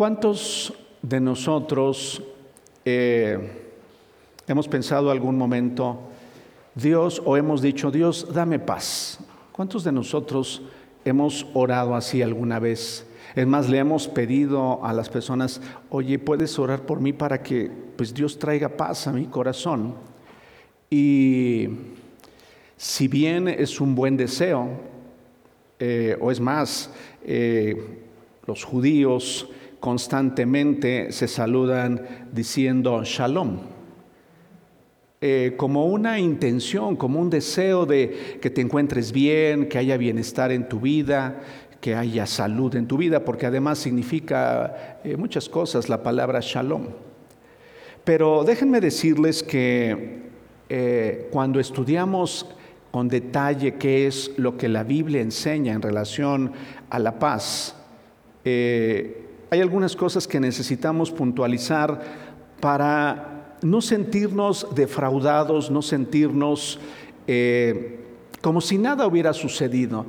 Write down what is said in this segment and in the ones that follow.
¿Cuántos de nosotros eh, hemos pensado algún momento, Dios, o hemos dicho, Dios, dame paz? ¿Cuántos de nosotros hemos orado así alguna vez? Es más, le hemos pedido a las personas, oye, ¿puedes orar por mí para que pues, Dios traiga paz a mi corazón? Y si bien es un buen deseo, eh, o es más, eh, los judíos constantemente se saludan diciendo shalom, eh, como una intención, como un deseo de que te encuentres bien, que haya bienestar en tu vida, que haya salud en tu vida, porque además significa eh, muchas cosas la palabra shalom. Pero déjenme decirles que eh, cuando estudiamos con detalle qué es lo que la Biblia enseña en relación a la paz, eh, hay algunas cosas que necesitamos puntualizar para no sentirnos defraudados, no sentirnos como si nada hubiera sucedido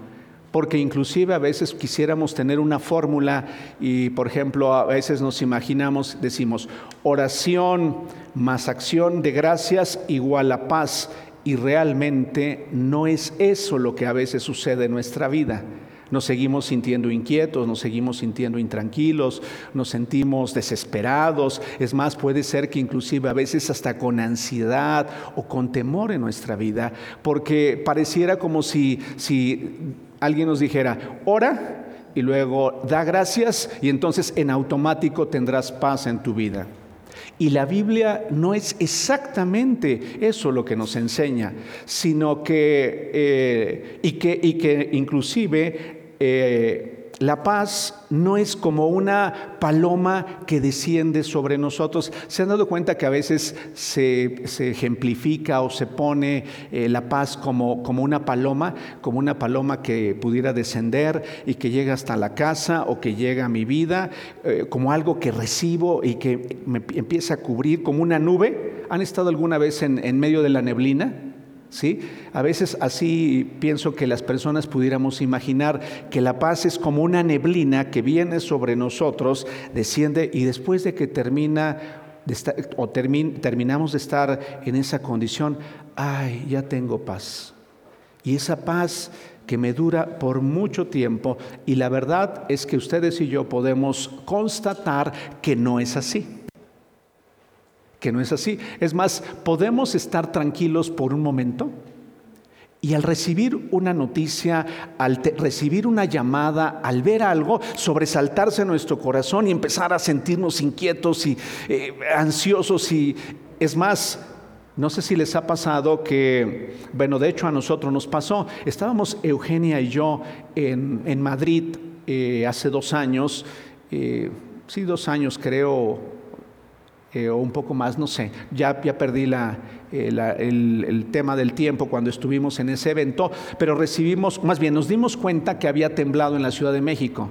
porque inclusive a veces quisiéramos tener una fórmula y, por ejemplo, a veces nos imaginamos, decimos, oración más acción de gracias igual a paz, y realmente no es eso lo que a veces sucede en nuestra vida. Nos seguimos sintiendo inquietos, nos seguimos sintiendo intranquilos, nos sentimos desesperados. Es más, puede ser que inclusive a veces hasta con ansiedad o con temor en nuestra vida, porque pareciera como si, si alguien nos dijera, ora y luego da gracias y entonces en automático tendrás paz en tu vida. Y la Biblia no es exactamente eso lo que nos enseña, sino que, eh, y, que y que inclusive eh, la paz no es como una paloma que desciende sobre nosotros. ¿Se han dado cuenta que a veces se, ejemplifica o se pone eh, la paz como, como, una paloma, como una paloma que pudiera descender y que llega hasta la casa o que llega a mi vida, eh, como algo que recibo y que me empieza a cubrir como una nube? ¿Han estado alguna vez en, en medio de la neblina? ¿Sí? A veces así pienso que las personas pudiéramos imaginar que la paz es como una neblina que viene sobre nosotros, desciende y después de que termina o terminamos de estar en esa condición, ay, ya tengo paz. Y esa paz que me dura por mucho tiempo y la verdad es que ustedes y yo podemos constatar que no es así que no es así. Es más, podemos estar tranquilos por un momento y al recibir una noticia, al recibir una llamada, al ver algo, sobresaltarse nuestro corazón y empezar a sentirnos inquietos y eh, ansiosos y es más, no sé si les ha pasado que, bueno, de hecho a nosotros nos pasó, estábamos Eugenia y yo en, Madrid eh, hace dos años, eh, sí, dos años creo, eh, o un poco más, no sé, ya, ya perdí la, eh, el, el, tema del tiempo cuando estuvimos en ese evento, pero recibimos, más bien nos dimos cuenta que había temblado en la Ciudad de México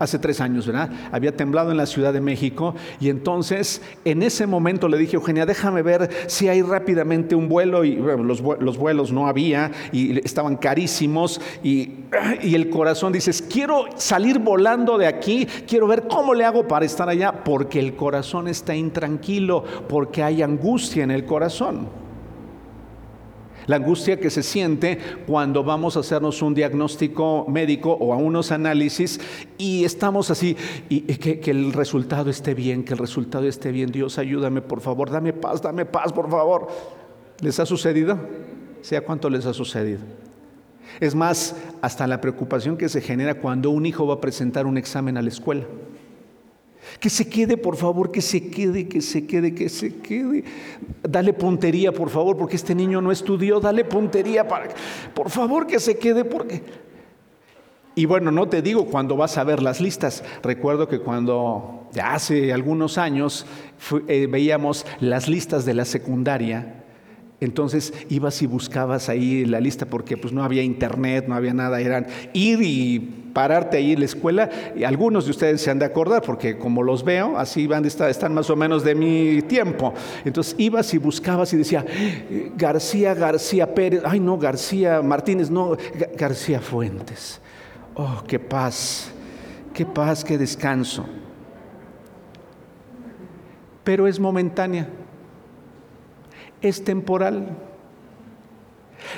hace tres años, ¿verdad? Había temblado en la Ciudad de México y entonces en ese momento le dije, Eugenia, déjame ver si hay rápidamente un vuelo y los, los, vuelos no había y estaban carísimos y, y el corazón dices, quiero salir volando de aquí, quiero ver cómo le hago para estar allá, porque el corazón está intranquilo, porque hay angustia en el corazón. La angustia que se siente cuando vamos a hacernos un diagnóstico médico o a unos análisis y estamos así, y, que, el resultado esté bien, que el resultado esté bien. Dios, ayúdame, por favor, dame paz, dame paz, por favor. ¿Les ha sucedido? ¿Sea cuánto les ha sucedido? Es más, hasta la preocupación que se genera cuando un hijo va a presentar un examen a la escuela. Que se quede, por favor, que se quede, que se quede, que se quede. Dale puntería, por favor, porque este niño no estudió. Dale puntería para, por favor, que se quede, porque... Y bueno, no te digo cuando vas a ver las listas. Recuerdo que cuando, hace algunos años, eh, veíamos las listas de la secundaria entonces ibas y buscabas ahí la lista porque pues no había internet, no había nada, eran ir y pararte ahí en la escuela. Y algunos de ustedes se han de acordar porque como los veo, así van están más o menos de mi tiempo. Entonces ibas y buscabas y decía, García, García Pérez, ay no, García Martínez, no, García Fuentes. Oh, qué paz, qué paz, qué descanso. pero es momentánea, es temporal.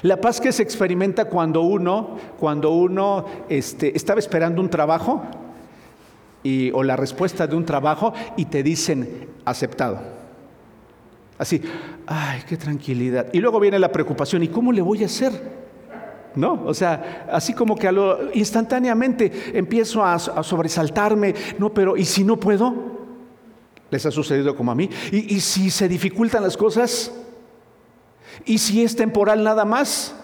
La paz que se experimenta cuando uno, cuando uno este, estaba esperando un trabajo y, o la respuesta de un trabajo y te dicen aceptado. Así, ay, qué tranquilidad. Y luego viene la preocupación, ¿y cómo le voy a hacer? ¿no? O sea, así como que a lo, instantáneamente empiezo a, sobresaltarme, no, pero ¿y si no puedo? ¿Les ha sucedido como a mí? ¿Y, ¿Y, si se dificultan las cosas? ¿Y si es temporal nada más?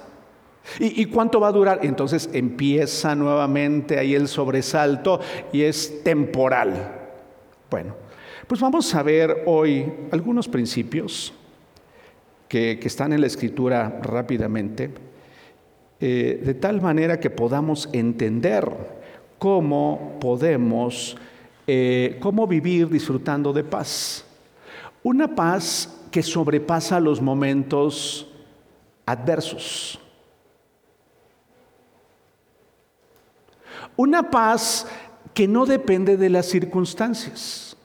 ¿Y, ¿Y cuánto va a durar? Entonces empieza nuevamente ahí el sobresalto y es temporal. Bueno, pues vamos a ver hoy algunos principios que, que están en la escritura rápidamente eh, de tal manera que podamos entender cómo podemos, eh, cómo vivir disfrutando de paz. Una paz que sobrepasa los momentos adversos. Una paz que no depende de las circunstancias.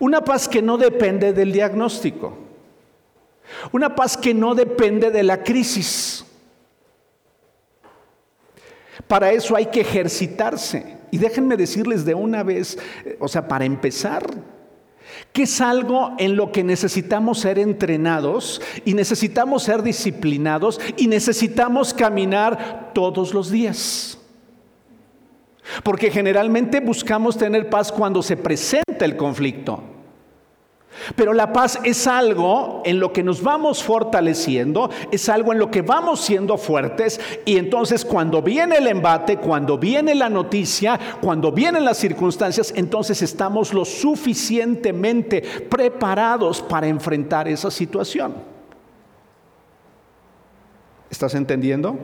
Una paz que no depende del diagnóstico. Una paz que no depende de la crisis. Para eso hay que ejercitarse. Y déjenme decirles de una vez, eh, o sea, para empezar, que es algo en lo que necesitamos ser entrenados y necesitamos ser disciplinados y necesitamos caminar todos los días. Porque generalmente buscamos tener paz cuando se presenta el conflicto. Pero la paz es algo en lo que nos vamos fortaleciendo, es algo en lo que vamos siendo fuertes y entonces cuando viene el embate, cuando viene la noticia, cuando vienen las circunstancias, entonces estamos lo suficientemente preparados para enfrentar esa situación. ¿Estás entendiendo?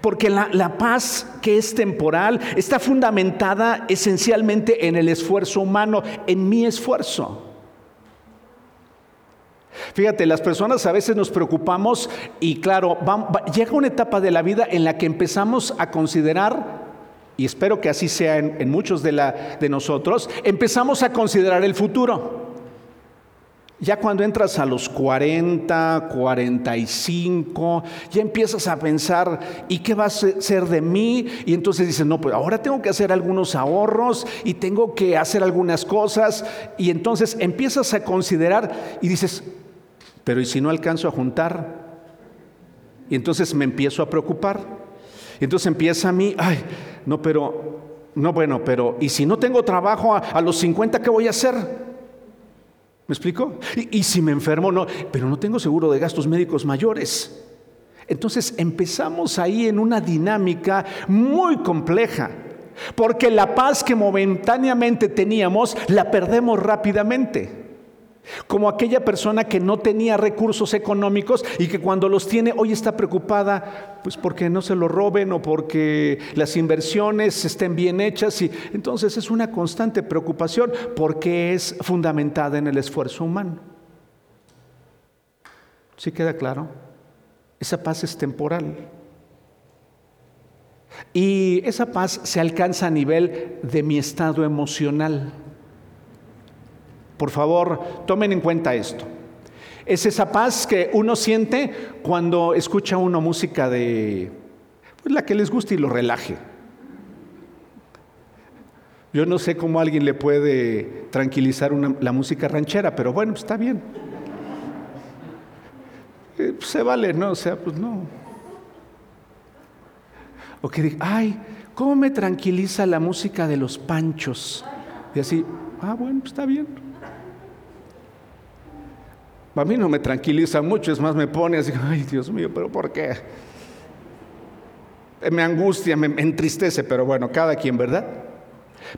Porque la, paz que es temporal está fundamentada esencialmente en el esfuerzo humano, en mi esfuerzo. Fíjate, las personas a veces nos preocupamos y claro, llega una etapa de la vida en la que empezamos a considerar, y espero que así sea en, muchos de, de nosotros, empezamos a considerar el futuro. Ya cuando entras a los 40, 45, ya empiezas a pensar, ¿y qué va a ser de mí? Y entonces dices, no, pues ahora tengo que hacer algunos ahorros y tengo que hacer algunas cosas. Y entonces empiezas a considerar y dices, pero ¿y si no alcanzo a juntar? Y entonces me empiezo a preocupar. Y entonces empieza a mí, ay, no, pero, no, bueno, pero ¿y si no tengo trabajo a, a los 50, qué voy a hacer? ¿Me explico? Y, si me enfermo, no, pero no tengo seguro de gastos médicos mayores. Entonces empezamos ahí en una dinámica muy compleja, porque la paz que momentáneamente teníamos la perdemos rápidamente. Como aquella persona que no tenía recursos económicos y que cuando los tiene hoy está preocupada, pues porque no se lo roben o porque las inversiones estén bien hechas. Y entonces es una constante preocupación porque es fundamentada en el esfuerzo humano. ¿Sí queda claro? Esa paz es temporal. Y esa paz se alcanza a nivel de mi estado emocional. Por favor, tomen en cuenta esto. Es esa paz que uno siente cuando escucha una música de pues, la que les guste y lo relaje. Yo no sé cómo alguien le puede tranquilizar la música ranchera, pero bueno, está bien. Eh, pues, se vale, ¿no? O sea, pues no. O que diga, ay, ¿cómo me tranquiliza la música de los panchos? Y así, ah, bueno, pues está bien. A mí no me tranquiliza mucho, es más, me pone así, ay Dios mío, pero ¿por qué? Me angustia, me entristece, pero bueno, cada quien, ¿verdad?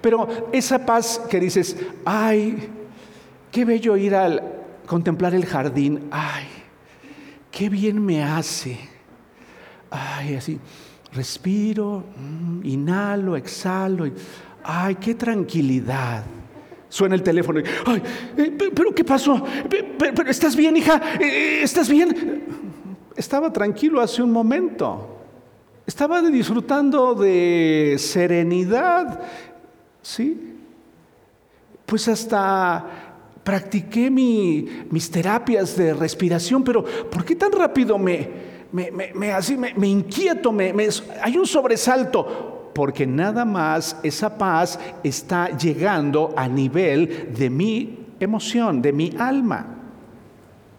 Pero esa paz que dices, ay, qué bello ir a contemplar el jardín, ay, qué bien me hace, ay, así, respiro, mm, inhalo, exhalo, ay, qué tranquilidad. Suena el teléfono y, ay, eh, pero ¿qué pasó? ¿Pero, estás bien, hija? Eh, ¿Estás bien? Estaba tranquilo hace un momento. Estaba disfrutando de serenidad, ¿sí? pues hasta practiqué mis terapias de respiración, pero ¿por qué tan rápido me, me, así, me, inquieto, me, hay un sobresalto? Porque nada más esa paz está llegando a nivel de mi emoción, de mi alma.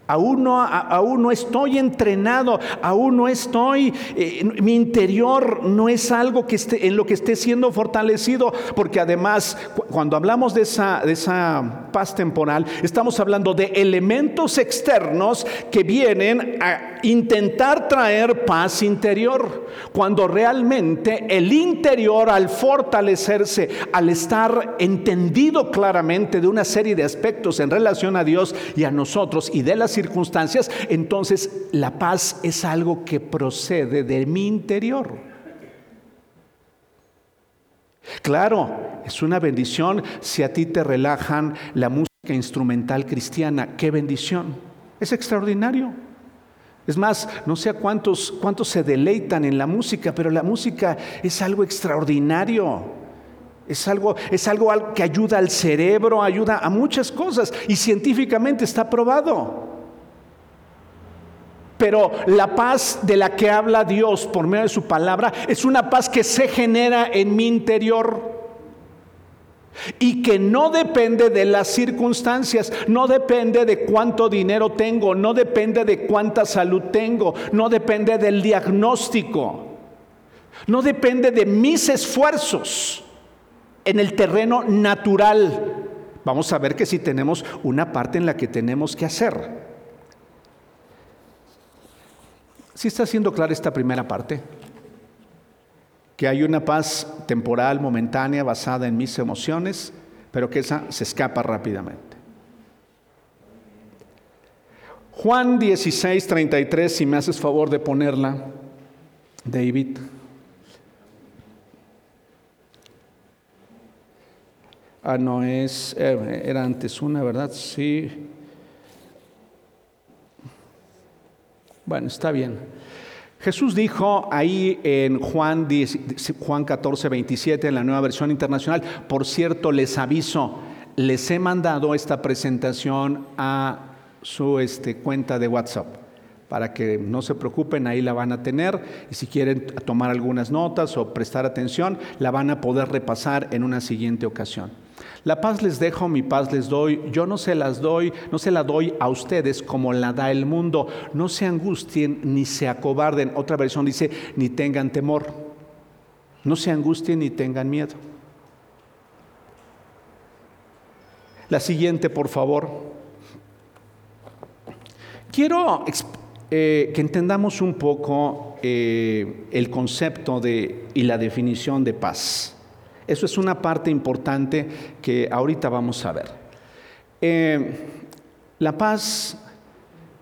Aún no, aún no, estoy entrenado, aún no estoy, eh, mi interior no es algo que esté, en lo que esté siendo fortalecido, porque además cuando hablamos de esa, de esa paz temporal, estamos hablando de elementos externos que vienen a intentar traer paz interior, cuando realmente el interior al fortalecerse, al estar entendido claramente de una serie de aspectos en relación a Dios y a nosotros y de las circunstancias, entonces la paz es algo que procede de mi interior. Claro, es una bendición si a ti te relajan la música instrumental cristiana. Qué bendición. Es extraordinario. Es más, no sé a cuántos, cuántos se deleitan en la música, pero la música es algo extraordinario. Es algo, es algo que ayuda al cerebro, ayuda a muchas cosas y científicamente está probado. Pero la paz de la que habla Dios por medio de su palabra es una paz que se genera en mi interior y que no depende de las circunstancias, no depende de cuánto dinero tengo, no depende de cuánta salud tengo, no depende del diagnóstico, no depende de mis esfuerzos en el terreno natural. Vamos a ver que si tenemos una parte en la que tenemos que hacer. Si está siendo clara esta primera parte? que hay una paz temporal, momentánea, basada en mis emociones, pero que esa se escapa rápidamente. Juan 16, 33, si me haces favor de ponerla, David. Ah, no es, eh, era antes una, ¿verdad? Sí. Bueno, está bien. Jesús dijo ahí en Juan, Juan 14, 27, en la nueva versión internacional, por cierto, les aviso, les he mandado esta presentación a su este, cuenta de WhatsApp para que no se preocupen, ahí la van a tener y si quieren tomar algunas notas o prestar atención, la van a poder repasar en una siguiente ocasión. La paz les dejo, mi paz les doy. Yo no se las doy, no se la doy a ustedes como la da el mundo. No se angustien ni se acobarden. Otra versión dice, ni tengan temor. No se angustien ni tengan miedo. La siguiente, por favor. Quiero eh, que entendamos un poco eh, el concepto de, y la definición de paz. Eso es una parte importante que ahorita vamos a ver. Eh, la paz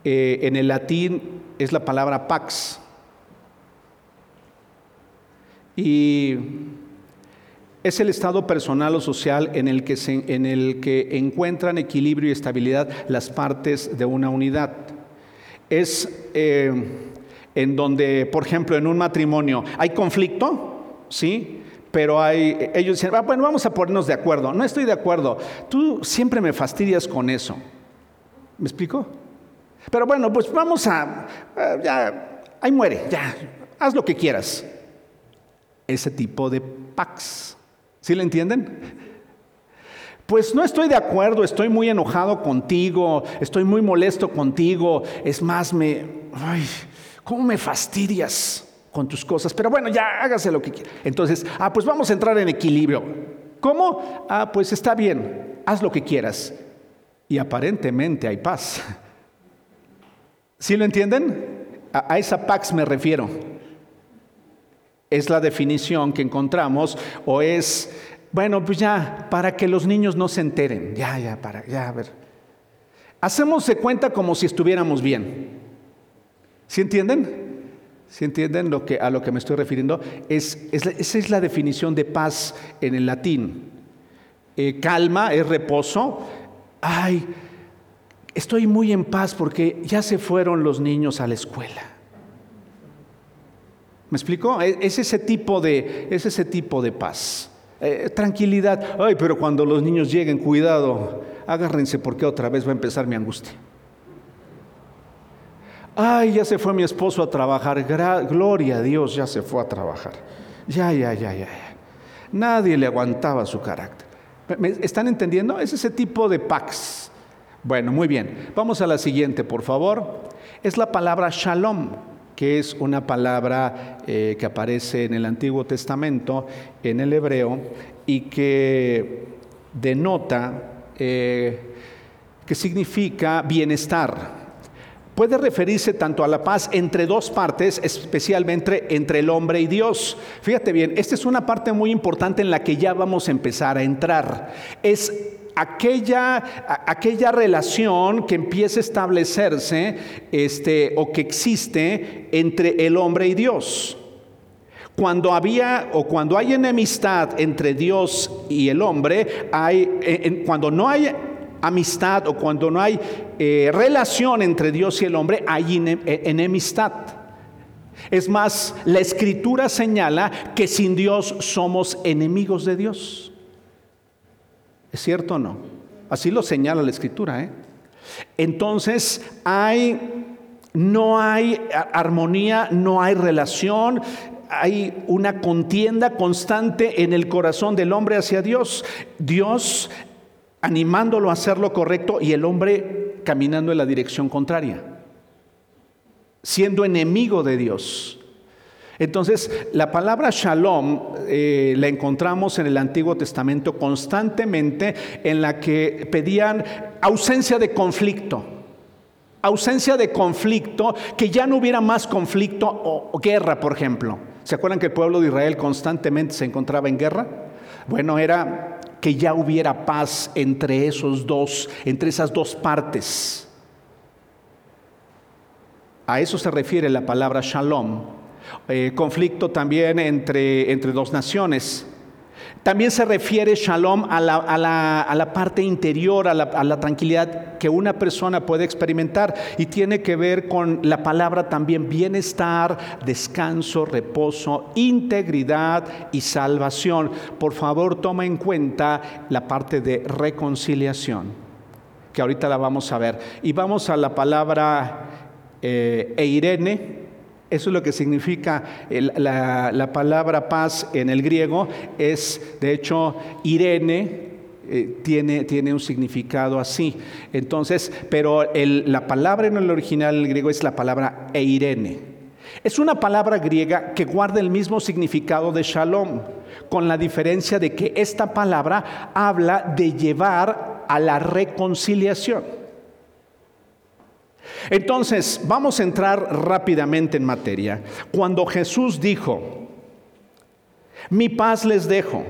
eh, en el latín es la palabra pax. Y es el estado personal o social en el que, en el que encuentran equilibrio y estabilidad las partes de una unidad. Es eh, en donde, por ejemplo, en un matrimonio hay conflicto, ¿sí? Pero hay, ellos dicen, ah, bueno, vamos a ponernos de acuerdo. No estoy de acuerdo. Tú siempre me fastidias con eso. ¿Me explico? Pero bueno, pues vamos a, eh, ya, ahí muere, ya, haz lo que quieras. Ese tipo de pax. ¿Sí le entienden? Pues no estoy de acuerdo, estoy muy enojado contigo, estoy muy molesto contigo. Es más, me, ay, ¿cómo me fastidias? Con tus cosas, pero bueno, ya hágase lo que quiera. Entonces, ah, pues vamos a entrar en equilibrio. ¿Cómo? Ah, pues está bien, haz lo que quieras. Y aparentemente hay paz. ¿Sí lo entienden? A, esa pax me refiero. Es la definición que encontramos o es, bueno, pues ya, para que los niños no se enteren. Ya, ya, para, ya, a ver. Hacemos de cuenta como si estuviéramos bien. ¿Sí entienden? ¿Sí entienden lo que, a lo que me estoy refiriendo? Es, esa es la definición de paz en el latín. Eh, calma es reposo. Ay, estoy muy en paz porque ya se fueron los niños a la escuela. ¿Me explico? Es, ese tipo de, es ese tipo de paz. Eh, tranquilidad. Ay, pero cuando los niños lleguen, cuidado, agárrense porque otra vez va a empezar mi angustia. Ay, ya se fue mi esposo a trabajar. gloria a Dios, ya se fue a trabajar. Ya, ya, ya, ya. Nadie le aguantaba su carácter. ¿Me están entendiendo? Es ese tipo de pax. Bueno, muy bien. Vamos a la siguiente, por favor. Es la palabra shalom, que es una palabra eh, que aparece en el Antiguo Testamento, en el hebreo, y que denota, eh, que significa bienestar, puede referirse tanto a la paz entre dos partes, especialmente entre el hombre y Dios. Fíjate bien, esta es una parte muy importante en la que ya vamos a empezar a entrar. Es aquella, aquella relación que empieza a establecerse este, o que existe entre el hombre y Dios. Cuando había o cuando hay enemistad entre Dios y el hombre, hay, cuando no hay amistad o cuando no hay eh, relación entre Dios y el hombre, hay eh, enemistad. Es más, la escritura señala que sin Dios somos enemigos de Dios. ¿Es cierto o no? Así lo señala la escritura. ¿eh? Entonces, hay, no hay armonía, no hay relación, hay una contienda constante en el corazón del hombre hacia Dios. Dios animándolo a hacer lo correcto y el hombre caminando en la dirección contraria, siendo enemigo de Dios. Entonces, la palabra shalom eh, la encontramos en el Antiguo Testamento constantemente en la que pedían ausencia de conflicto. Ausencia de conflicto, que ya no hubiera más conflicto o guerra, por ejemplo. ¿Se acuerdan que el pueblo de Israel constantemente se encontraba en guerra? Bueno, era que ya hubiera paz entre esos dos, entre esas dos partes. A eso se refiere la palabra shalom. Eh, conflicto también entre, entre dos naciones. También se refiere shalom a la, parte interior, a la, tranquilidad que una persona puede experimentar y tiene que ver con la palabra también bienestar, descanso, reposo, integridad y salvación. Por favor, toma en cuenta la parte de reconciliación, que ahorita la vamos a ver. Y vamos a la palabra eh, eirene eso es lo que significa la, palabra paz en el griego. Es, de hecho, Irene, eh, tiene, tiene, un significado así. Entonces, pero la palabra en el original en el griego es la palabra eirene. Es una palabra griega que guarda el mismo significado de shalom, con la diferencia de que esta palabra habla de llevar a la reconciliación. Entonces, vamos a entrar rápidamente en materia. Cuando Jesús dijo, mi paz les dejo,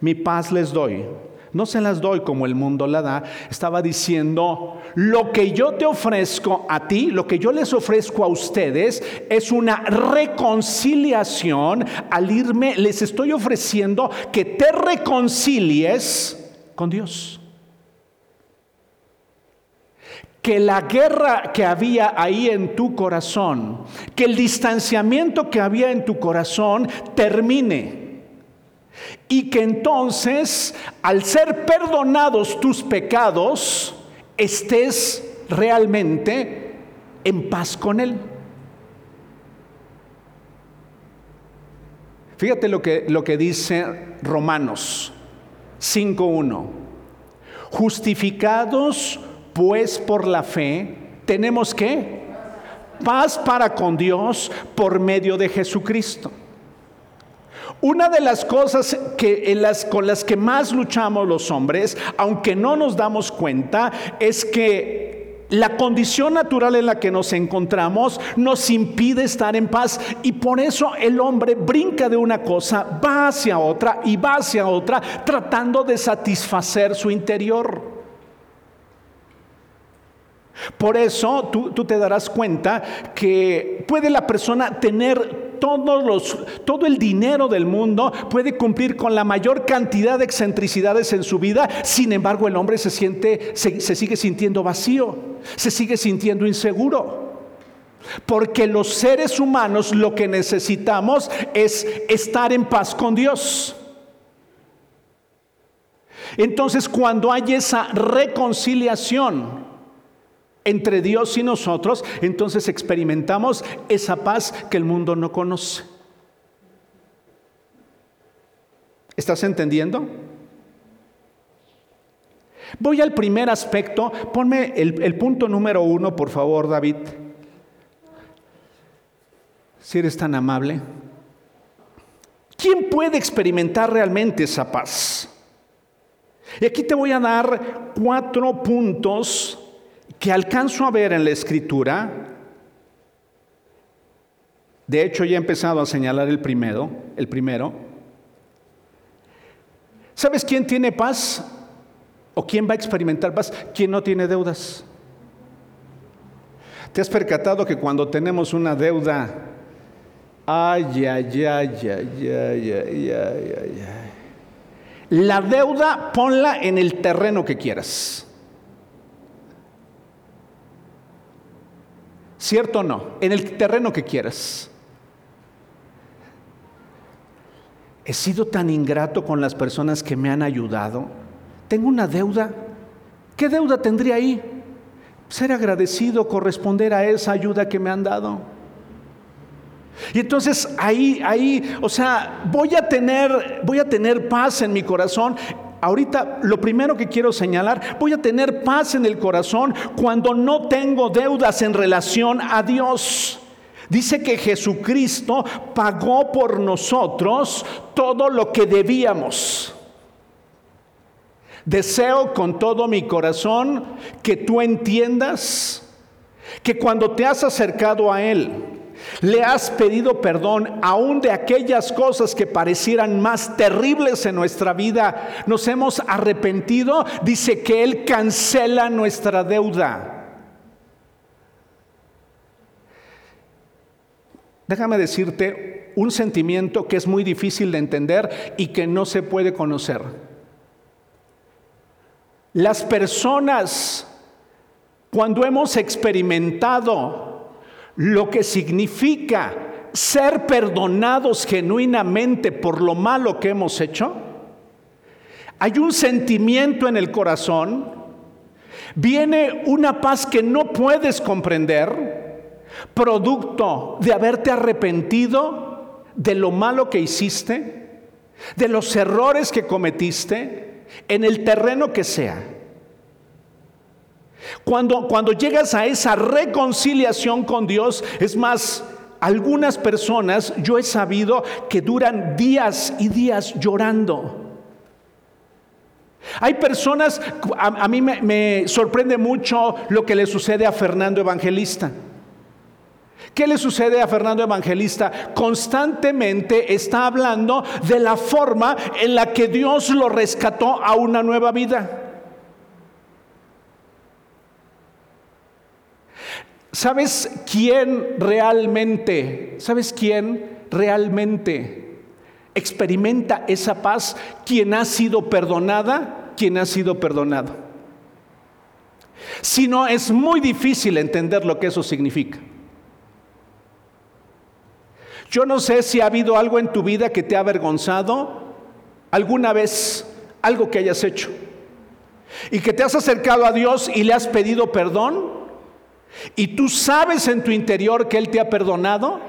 mi paz les doy, no se las doy como el mundo la da, estaba diciendo, lo que yo te ofrezco a ti, lo que yo les ofrezco a ustedes es una reconciliación. Al irme, les estoy ofreciendo que te reconcilies con Dios que la guerra que había ahí en tu corazón, que el distanciamiento que había en tu corazón termine. Y que entonces, al ser perdonados tus pecados, estés realmente en paz con Él. Fíjate lo que, lo que dice Romanos 5.1. Justificados pues por la fe tenemos que paz para con Dios por medio de Jesucristo. Una de las cosas que, las, con las que más luchamos los hombres, aunque no nos damos cuenta, es que la condición natural en la que nos encontramos nos impide estar en paz y por eso el hombre brinca de una cosa, va hacia otra y va hacia otra, tratando de satisfacer su interior. Por eso tú, te darás cuenta que puede la persona tener todos los, todo el dinero del mundo, puede cumplir con la mayor cantidad de excentricidades en su vida, sin embargo el hombre se, siente, se, se sigue sintiendo vacío, se sigue sintiendo inseguro. Porque los seres humanos lo que necesitamos es estar en paz con Dios. Entonces, cuando hay esa reconciliación entre Dios y nosotros, entonces experimentamos esa paz que el mundo no conoce. ¿Estás entendiendo? Voy al primer aspecto. Ponme el, punto número uno, por favor, David. Si eres tan amable. ¿Quién puede experimentar realmente esa paz? Y aquí te voy a dar cuatro puntos que alcanzo a ver en la escritura. De hecho, ya he empezado a señalar el primero, el primero. ¿Sabes quién tiene paz? ¿O quién va a experimentar paz? ¿Quién no tiene deudas? ¿Te has percatado que cuando tenemos una deuda, ay, ay, ay, ay, ay, ay, ay, ay, la deuda ponla en el terreno que quieras. ¿Cierto o no? En el terreno que quieras. He sido tan ingrato con las personas que me han ayudado tengo una deuda. ¿Qué deuda tendría ahí? Ser agradecido, corresponder a esa ayuda que me han dado. Y entonces ahí, ahí, o sea, voy a tener, voy a tener paz en mi corazón. Ahorita lo primero que quiero señalar, voy a tener paz en el corazón cuando no tengo deudas en relación a Dios. Dice que Jesucristo pagó por nosotros todo lo que debíamos. Deseo con todo mi corazón que tú entiendas que cuando te has acercado a Él, le has pedido perdón aún de aquellas cosas que parecieran más terribles en nuestra vida, nos hemos arrepentido, dice que Él cancela nuestra deuda. Déjame decirte un sentimiento que es muy difícil de entender y que no se puede conocer. Las personas, cuando hemos experimentado lo que significa ser perdonados genuinamente por lo malo que hemos hecho, hay un sentimiento en el corazón, viene una paz que no puedes comprender, producto de haberte arrepentido de lo malo que hiciste, de los errores que cometiste, en el terreno que sea. Cuando, cuando llegas a esa reconciliación con Dios, es más, algunas personas yo he sabido que duran días y días llorando. Hay personas, a, mí me, me sorprende mucho lo que le sucede a Fernando Evangelista. ¿Qué le sucede a Fernando Evangelista? Constantemente está hablando de la forma en la que Dios lo rescató a una nueva vida. ¿Sabes quién realmente, sabes quién realmente experimenta esa paz? Quien ha sido perdonada, quien ha sido perdonado. Si no, es muy difícil entender lo que eso significa. Yo no sé si ha habido algo en tu vida que te ha avergonzado alguna vez, algo que hayas hecho, y que te has acercado a Dios y le has pedido perdón, y tú sabes en tu interior que Él te ha perdonado.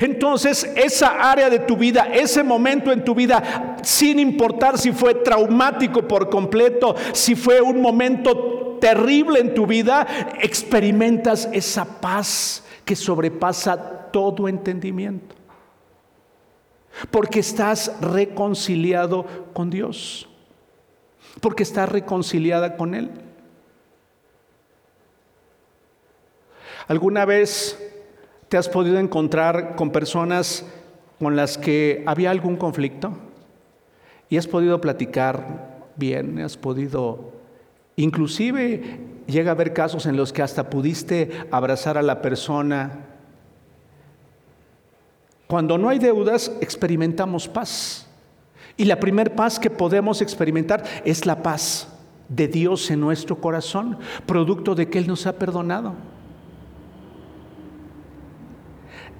Entonces, esa área de tu vida, ese momento en tu vida, sin importar si fue traumático por completo, si fue un momento terrible en tu vida, experimentas esa paz que sobrepasa todo entendimiento. Porque estás reconciliado con Dios. Porque estás reconciliada con Él. ¿Alguna vez te has podido encontrar con personas con las que había algún conflicto? Y has podido platicar bien, has podido, inclusive llega a haber casos en los que hasta pudiste abrazar a la persona cuando no hay deudas, experimentamos paz. Y la primer paz que podemos experimentar es la paz de Dios en nuestro corazón, producto de que Él nos ha perdonado.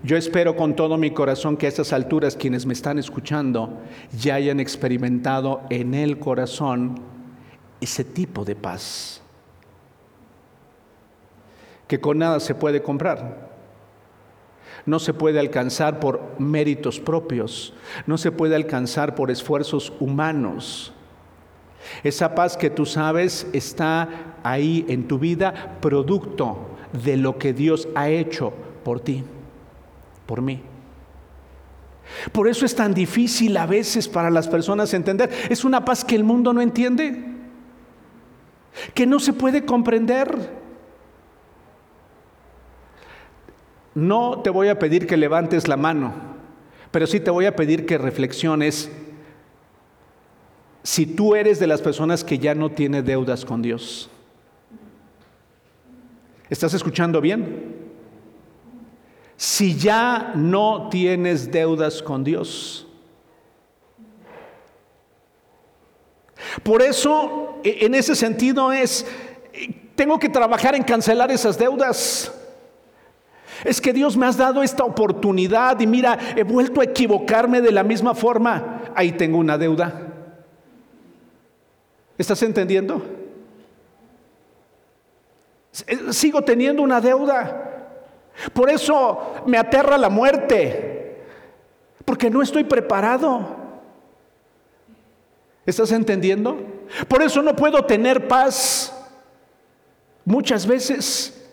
Yo espero con todo mi corazón que a estas alturas quienes me están escuchando ya hayan experimentado en el corazón ese tipo de paz que con nada se puede comprar. No se puede alcanzar por méritos propios, no se puede alcanzar por esfuerzos humanos. Esa paz que tú sabes está ahí en tu vida, producto de lo que Dios ha hecho por ti, por mí. Por eso es tan difícil a veces para las personas entender. Es una paz que el mundo no entiende, que no se puede comprender. No te voy a pedir que levantes la mano, pero sí te voy a pedir que reflexiones si tú eres de las personas que ya no tiene deudas con Dios. ¿Estás escuchando bien? Si ya no tienes deudas con Dios. Por eso, e, en ese sentido es, tengo que trabajar en cancelar esas deudas. Es que Dios me has dado esta oportunidad y mira, he vuelto a equivocarme de la misma forma. Ahí tengo una deuda. ¿Estás entendiendo? Sigo teniendo una deuda. Por eso me aterra la muerte. Porque no estoy preparado. ¿Estás entendiendo? Por eso no puedo tener paz muchas veces.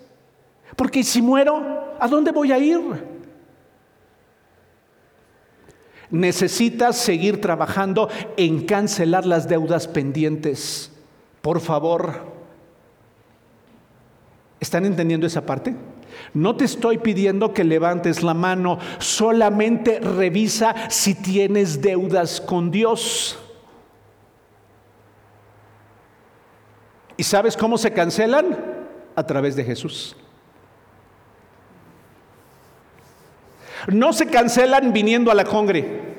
Porque si muero, ¿a dónde voy a ir? Necesitas seguir trabajando en cancelar las deudas pendientes. Por favor. ¿Están entendiendo esa parte? No te estoy pidiendo que levantes la mano, solamente revisa si tienes deudas con Dios. ¿Y sabes cómo se cancelan? A través de Jesús. No se cancelan viniendo a la congre.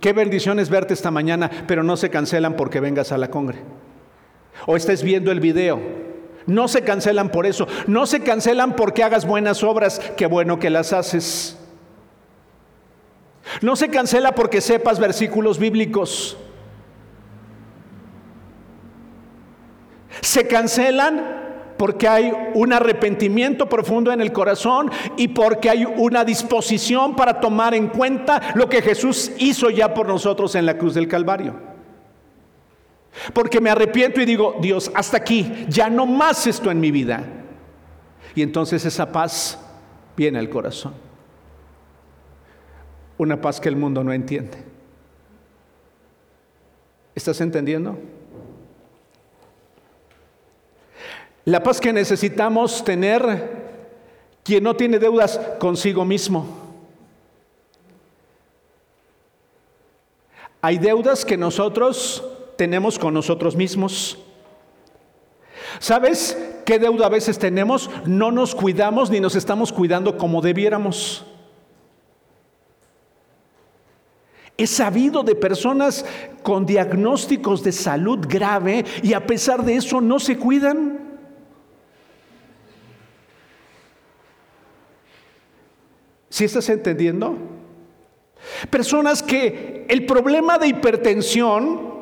Qué bendiciones verte esta mañana, pero no se cancelan porque vengas a la congre. O estés viendo el video. No se cancelan por eso. No se cancelan porque hagas buenas obras. Qué bueno que las haces. No se cancela porque sepas versículos bíblicos. Se cancelan porque hay un arrepentimiento profundo en el corazón y porque hay una disposición para tomar en cuenta lo que Jesús hizo ya por nosotros en la cruz del Calvario. Porque me arrepiento y digo, Dios, hasta aquí, ya no más esto en mi vida. Y entonces esa paz viene al corazón. Una paz que el mundo no entiende. ¿Estás entendiendo? La paz que necesitamos tener quien no tiene deudas consigo mismo. Hay deudas que nosotros tenemos con nosotros mismos. ¿Sabes qué deuda a veces tenemos? No nos cuidamos ni nos estamos cuidando como debiéramos. He sabido de personas con diagnósticos de salud grave y a pesar de eso no se cuidan. ¿Sí estás entendiendo? Personas que el problema de hipertensión,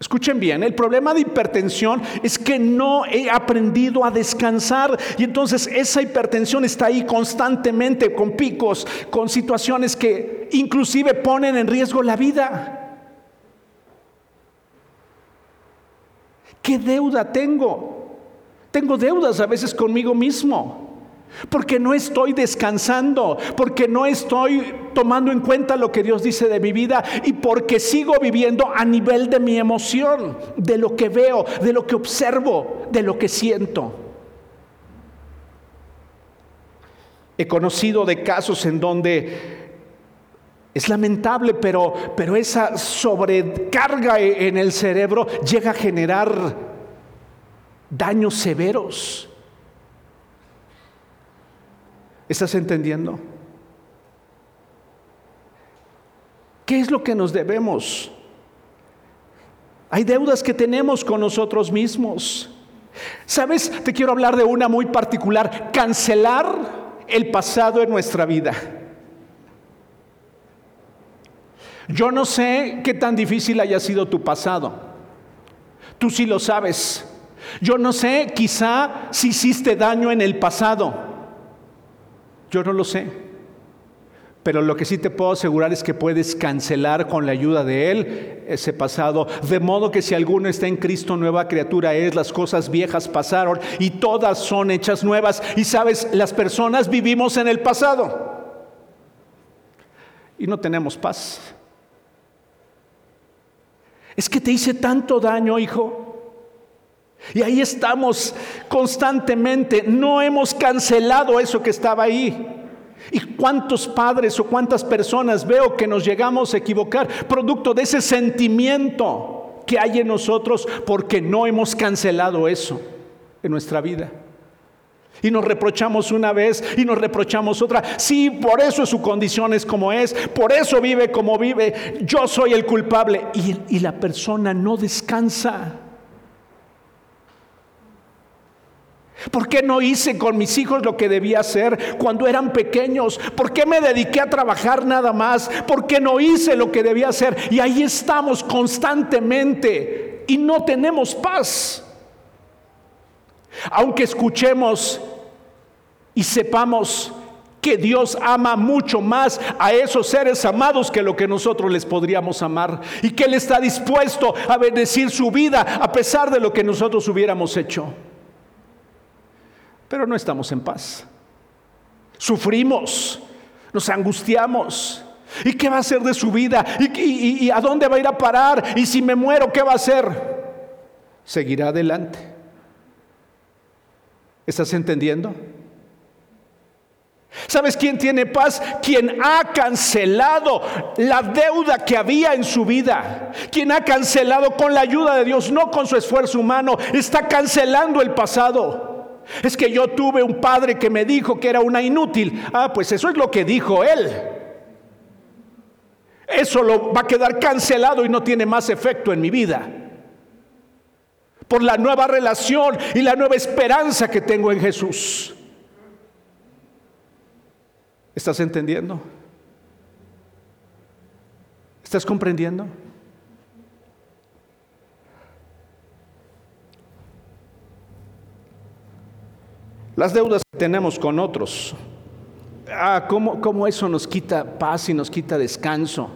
escuchen bien, el problema de hipertensión es que no he aprendido a descansar y entonces esa hipertensión está ahí constantemente con picos, con situaciones que inclusive ponen en riesgo la vida. ¿Qué deuda tengo? Tengo deudas a veces conmigo mismo. Porque no estoy descansando, porque no estoy tomando en cuenta lo que Dios dice de mi vida y porque sigo viviendo a nivel de mi emoción, de lo que veo, de lo que observo, de lo que siento. He conocido de casos en donde es lamentable, pero, pero esa sobrecarga en el cerebro llega a generar daños severos. ¿Estás entendiendo? ¿Qué es lo que nos debemos? Hay deudas que tenemos con nosotros mismos. ¿Sabes? Te quiero hablar de una muy particular. Cancelar el pasado en nuestra vida. Yo no sé qué tan difícil haya sido tu pasado. Tú sí lo sabes. Yo no sé, quizá si hiciste daño en el pasado. Yo no lo sé. Pero lo que sí te puedo asegurar es que puedes cancelar con la ayuda de Él ese pasado. De modo que si alguno está en Cristo, nueva criatura es, las cosas viejas pasaron y todas son hechas nuevas. Y sabes, las personas vivimos en el pasado y no tenemos paz. Es que te hice tanto daño, hijo. Y ahí estamos constantemente. No hemos cancelado eso que estaba ahí. ¿Y cuántos padres o cuántas personas veo que nos llegamos a equivocar producto de ese sentimiento que hay en nosotros porque no hemos cancelado eso en nuestra vida? Y nos reprochamos una vez y nos reprochamos otra. Sí, por eso su condición es como es, por eso vive como vive. Yo soy el culpable. Y, y la persona no descansa. ¿Por qué no hice con mis hijos lo que debía hacer cuando eran pequeños? ¿Por qué me dediqué a trabajar nada más? ¿Por qué no hice lo que debía hacer? Y ahí estamos constantemente y no tenemos paz. Aunque escuchemos y sepamos que Dios ama mucho más a esos seres amados que lo que nosotros les podríamos amar y que Él está dispuesto a bendecir su vida a pesar de lo que nosotros hubiéramos hecho pero no estamos en paz. Sufrimos, nos angustiamos. ¿Y qué va a hacer de su vida? ¿Y, a dónde va a ir a parar? ¿Y si me muero, qué va a hacer? Seguirá adelante. ¿Estás entendiendo? ¿Sabes quién tiene paz? Quien ha cancelado la deuda que había en su vida. Quien ha cancelado con la ayuda de Dios, no con su esfuerzo humano. Está cancelando el pasado. Es que yo tuve un padre que me dijo que era una inútil. Ah, pues eso es lo que dijo él. Eso lo va a quedar cancelado y no tiene más efecto en mi vida. Por la nueva relación y la nueva esperanza que tengo en Jesús. ¿Estás entendiendo? ¿Estás comprendiendo? Las deudas que tenemos con otros. Ah, ¿cómo, eso nos quita paz y nos quita descanso?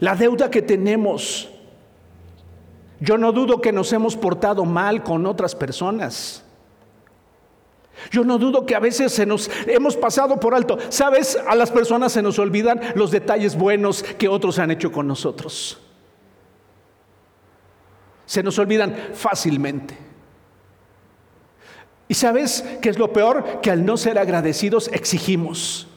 La deuda que tenemos. Yo no dudo que nos hemos portado mal con otras personas. Yo no dudo que a veces se nos hemos pasado por alto. Sabes, a las personas se nos olvidan los detalles buenos que otros han hecho con nosotros. Se nos olvidan fácilmente. Y sabes qué es lo peor? Que al no ser agradecidos exigimos.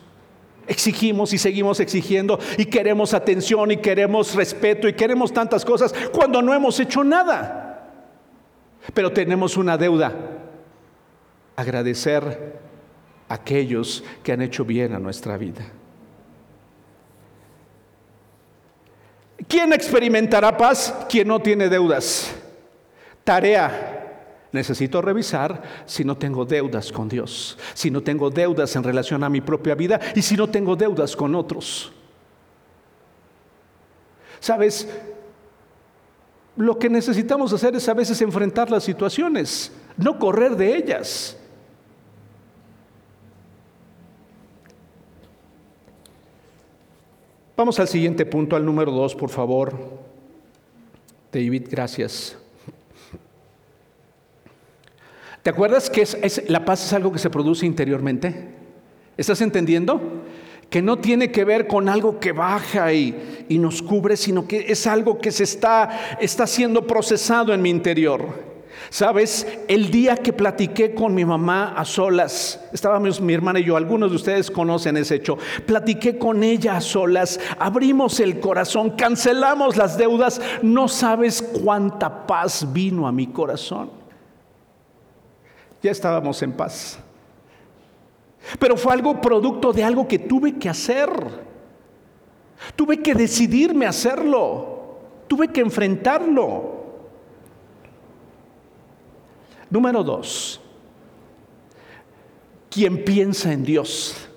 Exigimos y seguimos exigiendo y queremos atención y queremos respeto y queremos tantas cosas cuando no hemos hecho nada. Pero tenemos una deuda. Agradecer a aquellos que han hecho bien a nuestra vida. ¿Quién experimentará paz? Quien no tiene deudas. Tarea Necesito revisar si no tengo deudas con Dios, si no tengo deudas en relación a mi propia vida y si no tengo deudas con otros. Sabes, lo que necesitamos hacer es a veces enfrentar las situaciones, no correr de ellas. Vamos al siguiente punto, al número dos, por favor. David, gracias. ¿Te acuerdas que la paz es algo que se produce interiormente? ¿Estás entendiendo? Que no tiene que ver con algo que baja y, nos cubre, sino que es algo que se está, está siendo procesado en mi interior. Sabes, el día que platiqué con mi mamá a solas, estábamos mi hermana y yo, algunos de ustedes conocen ese hecho, platiqué con ella a solas, abrimos el corazón, cancelamos las deudas, no sabes cuánta paz vino a mi corazón ya estábamos en paz. Pero fue algo producto de algo que tuve que hacer. Tuve que decidirme hacerlo. Tuve que enfrentarlo. Número dos. quien piensa en Dios.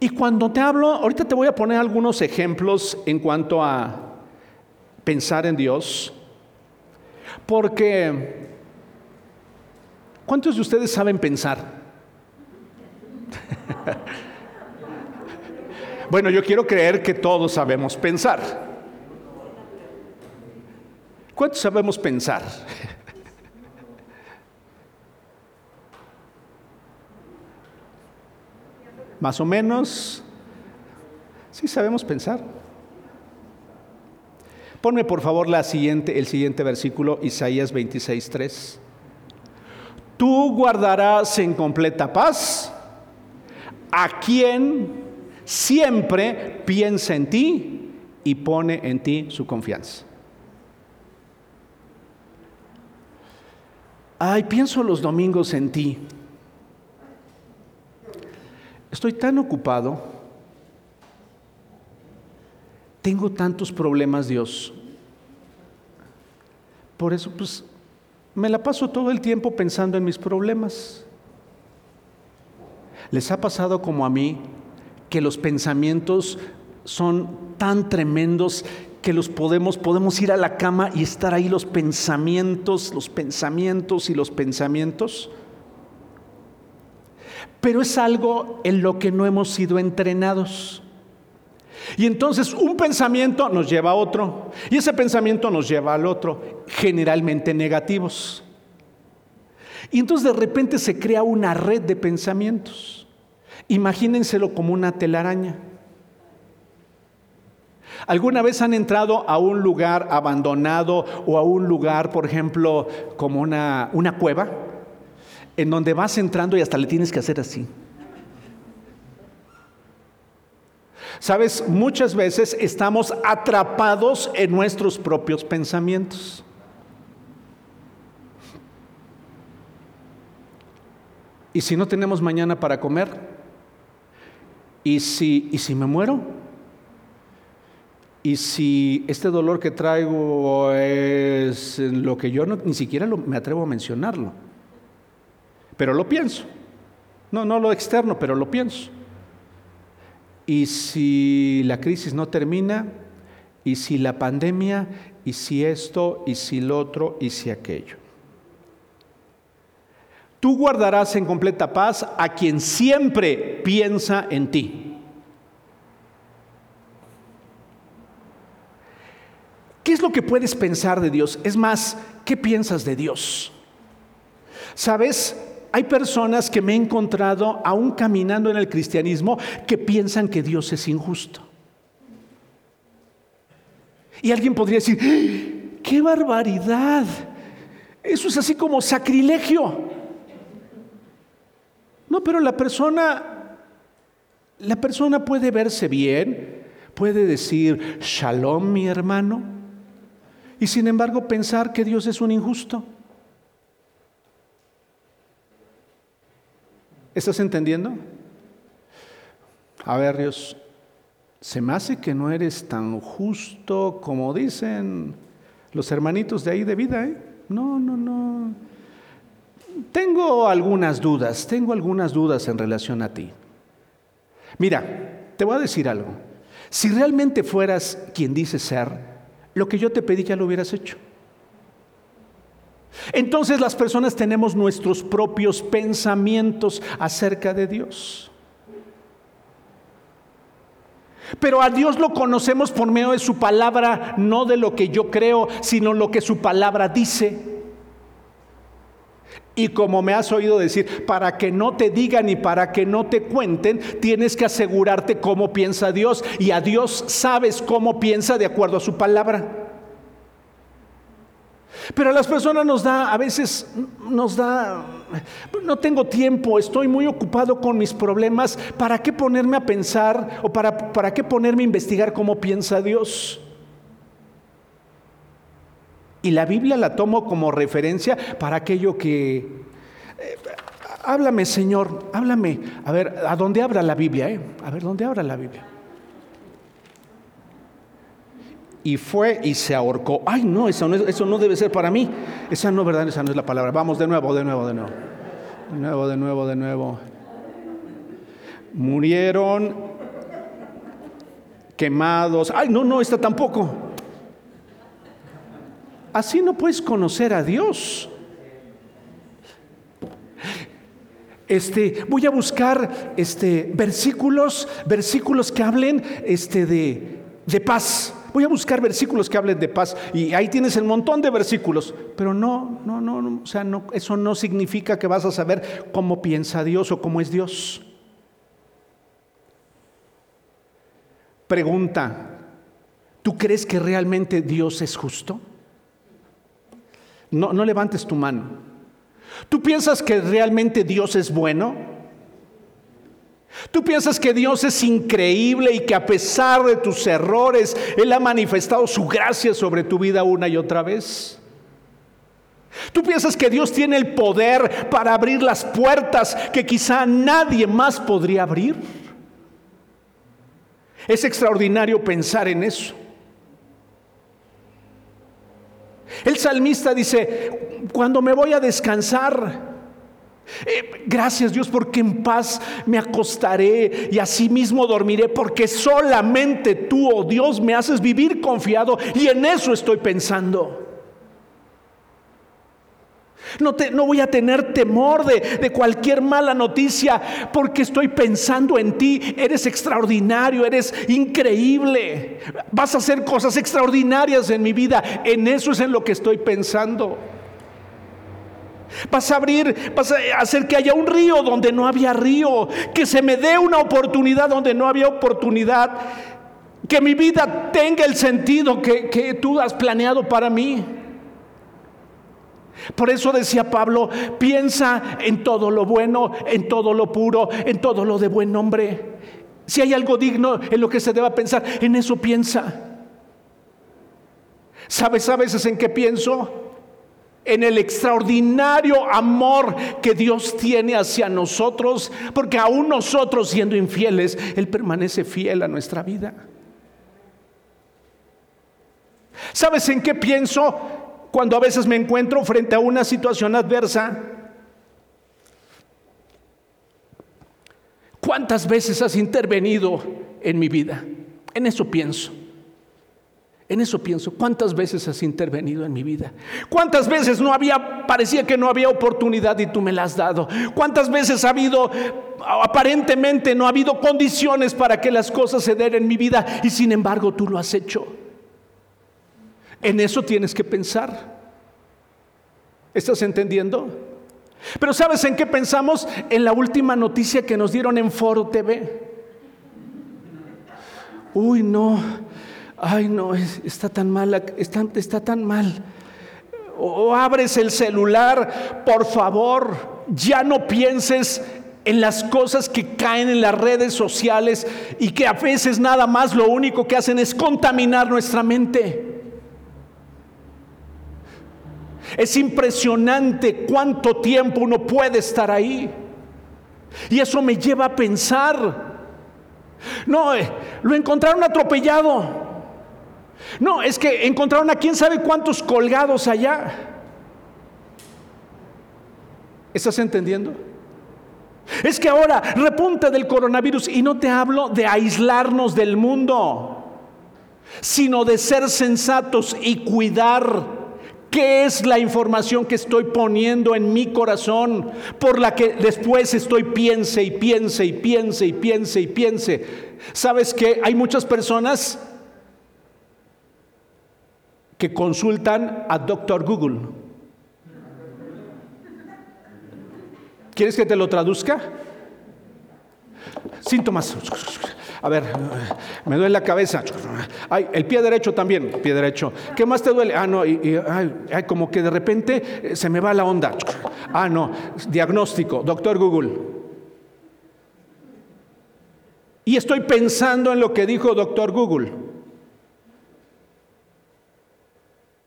Y cuando te hablo, ahorita te voy a poner algunos ejemplos en cuanto a pensar en Dios, porque ¿cuántos de ustedes saben pensar? bueno, yo quiero creer que todos sabemos pensar. ¿Cuántos sabemos pensar? Más o menos, sí sabemos pensar. Ponme por favor la siguiente, el siguiente versículo, Isaías 26, 3. Tú guardarás en completa paz a quien siempre piensa en ti y pone en ti su confianza. Ay, pienso los domingos en ti. Estoy tan ocupado, tengo tantos problemas, Dios. Por eso, pues, me la paso todo el tiempo pensando en mis problemas. ¿Les ha pasado como a mí que los pensamientos son tan tremendos que los podemos, podemos ir a la cama y estar ahí los pensamientos, los pensamientos y los pensamientos? pero es algo en lo que no hemos sido entrenados. Y entonces un pensamiento nos lleva a otro, y ese pensamiento nos lleva al otro, generalmente negativos. Y entonces de repente se crea una red de pensamientos. Imagínenselo como una telaraña. ¿Alguna vez han entrado a un lugar abandonado o a un lugar, por ejemplo, como una, una cueva? en donde vas entrando y hasta le tienes que hacer así. Sabes, muchas veces estamos atrapados en nuestros propios pensamientos. ¿Y si no tenemos mañana para comer? ¿Y si, y si me muero? ¿Y si este dolor que traigo es lo que yo ni siquiera me atrevo a mencionarlo? pero lo pienso. No, no lo externo, pero lo pienso. Y si la crisis no termina, y si la pandemia, y si esto, y si lo otro, y si aquello. Tú guardarás en completa paz a quien siempre piensa en ti. ¿Qué es lo que puedes pensar de Dios? Es más, ¿qué piensas de Dios? ¿Sabes? Hay personas que me he encontrado aún caminando en el cristianismo que piensan que Dios es injusto. Y alguien podría decir, ¡Ah! ¡qué barbaridad! Eso es así como sacrilegio. No, pero la persona, la persona puede verse bien, puede decir, shalom mi hermano, y sin embargo pensar que Dios es un injusto. ¿Estás entendiendo? A ver, Dios, se me hace que no eres tan justo como dicen los hermanitos de ahí de vida, ¿eh? No, no, no. Tengo algunas dudas, tengo algunas dudas en relación a ti. Mira, te voy a decir algo. Si realmente fueras quien dices ser, lo que yo te pedí ya lo hubieras hecho. Entonces las personas tenemos nuestros propios pensamientos acerca de Dios. Pero a Dios lo conocemos por medio de su palabra, no de lo que yo creo, sino lo que su palabra dice. Y como me has oído decir, para que no te digan y para que no te cuenten, tienes que asegurarte cómo piensa Dios. Y a Dios sabes cómo piensa de acuerdo a su palabra. Pero a las personas nos da, a veces nos da, no tengo tiempo, estoy muy ocupado con mis problemas, ¿para qué ponerme a pensar o para, para qué ponerme a investigar cómo piensa Dios? Y la Biblia la tomo como referencia para aquello que... Eh, háblame, Señor, háblame. A ver, ¿a dónde abra la Biblia? Eh? A ver, ¿dónde abra la Biblia? Y fue y se ahorcó. Ay, no, eso no, debe ser para mí. Esa no, ¿verdad? Esa no es la palabra. Vamos de nuevo, de nuevo, de nuevo. De nuevo, de nuevo, de nuevo. Murieron quemados. Ay, no, no, esta tampoco. Así no puedes conocer a Dios. Este, voy a buscar este, versículos, versículos que hablen este, de, de paz. Voy a buscar versículos que hablen de paz. Y ahí tienes el montón de versículos. Pero no, no, no, o sea, no, eso no significa que vas a saber cómo piensa Dios o cómo es Dios. Pregunta, ¿tú crees que realmente Dios es justo? No, no levantes tu mano. ¿Tú piensas que realmente Dios es bueno? ¿Tú piensas que Dios es increíble y que a pesar de tus errores, Él ha manifestado su gracia sobre tu vida una y otra vez? ¿Tú piensas que Dios tiene el poder para abrir las puertas que quizá nadie más podría abrir? Es extraordinario pensar en eso. El salmista dice, cuando me voy a descansar, eh, gracias Dios porque en paz me acostaré y asimismo dormiré porque solamente tú, oh Dios, me haces vivir confiado y en eso estoy pensando. No, no, voy a tener temor de, cualquier mala noticia porque estoy pensando en ti. Eres extraordinario, eres increíble. Vas a hacer cosas extraordinarias en mi vida. En eso es en lo que estoy pensando. Vas a abrir, vas a hacer que haya un río donde no había río. Que se me dé una oportunidad donde no había oportunidad. Que mi vida tenga el sentido que, que tú has planeado para mí. Por eso decía Pablo, piensa en todo lo bueno, en todo lo puro, en todo lo de buen nombre. Si hay algo digno en lo que se deba pensar, en eso piensa. ¿Sabes a veces en qué pienso? En el extraordinario amor que Dios tiene hacia nosotros, porque aún nosotros siendo infieles, Él permanece fiel a nuestra vida. ¿Sabes en qué pienso? cuando a veces me encuentro frente a una situación adversa? ¿Cuántas veces has intervenido en mi vida? En eso pienso. En eso pienso, ¿cuántas veces has intervenido en mi vida? ¿Cuántas veces no había, parecía que no había oportunidad y tú me la has dado? ¿Cuántas veces ha habido, aparentemente no ha habido condiciones para que las cosas se den en mi vida y sin embargo tú lo has hecho? En eso tienes que pensar. ¿Estás entendiendo? Pero ¿sabes en qué pensamos? En la última noticia que nos dieron en Foro TV. Uy, no. Ay, no, está tan mal, está, tan mal. O abres el celular, por favor, ya no pienses en las cosas que caen en las redes sociales y que a veces nada más lo único que hacen es contaminar nuestra mente. Es impresionante cuánto tiempo uno puede estar ahí. Y eso me lleva a pensar. No, eh, lo encontraron atropellado. No, es que encontraron a quién sabe cuántos colgados allá. ¿Estás entendiendo? Es que ahora repunta del coronavirus y no te hablo de aislarnos del mundo, sino de ser sensatos y cuidar ¿Qué es la información que estoy poniendo en mi corazón por la que después estoy piense y piense y piense y piense y piense? ¿Sabes que hay muchas personas que consultan a Doctor Google? ¿Quieres que te lo traduzca? Síntomas. A ver, me duele la cabeza. Ay, el pie derecho también, pie derecho. ¿Qué más te duele? Ah, no, y, ay, como que de repente eh, se me va la onda. Ah, no, diagnóstico, doctor Google. Y estoy pensando en lo que dijo doctor Google.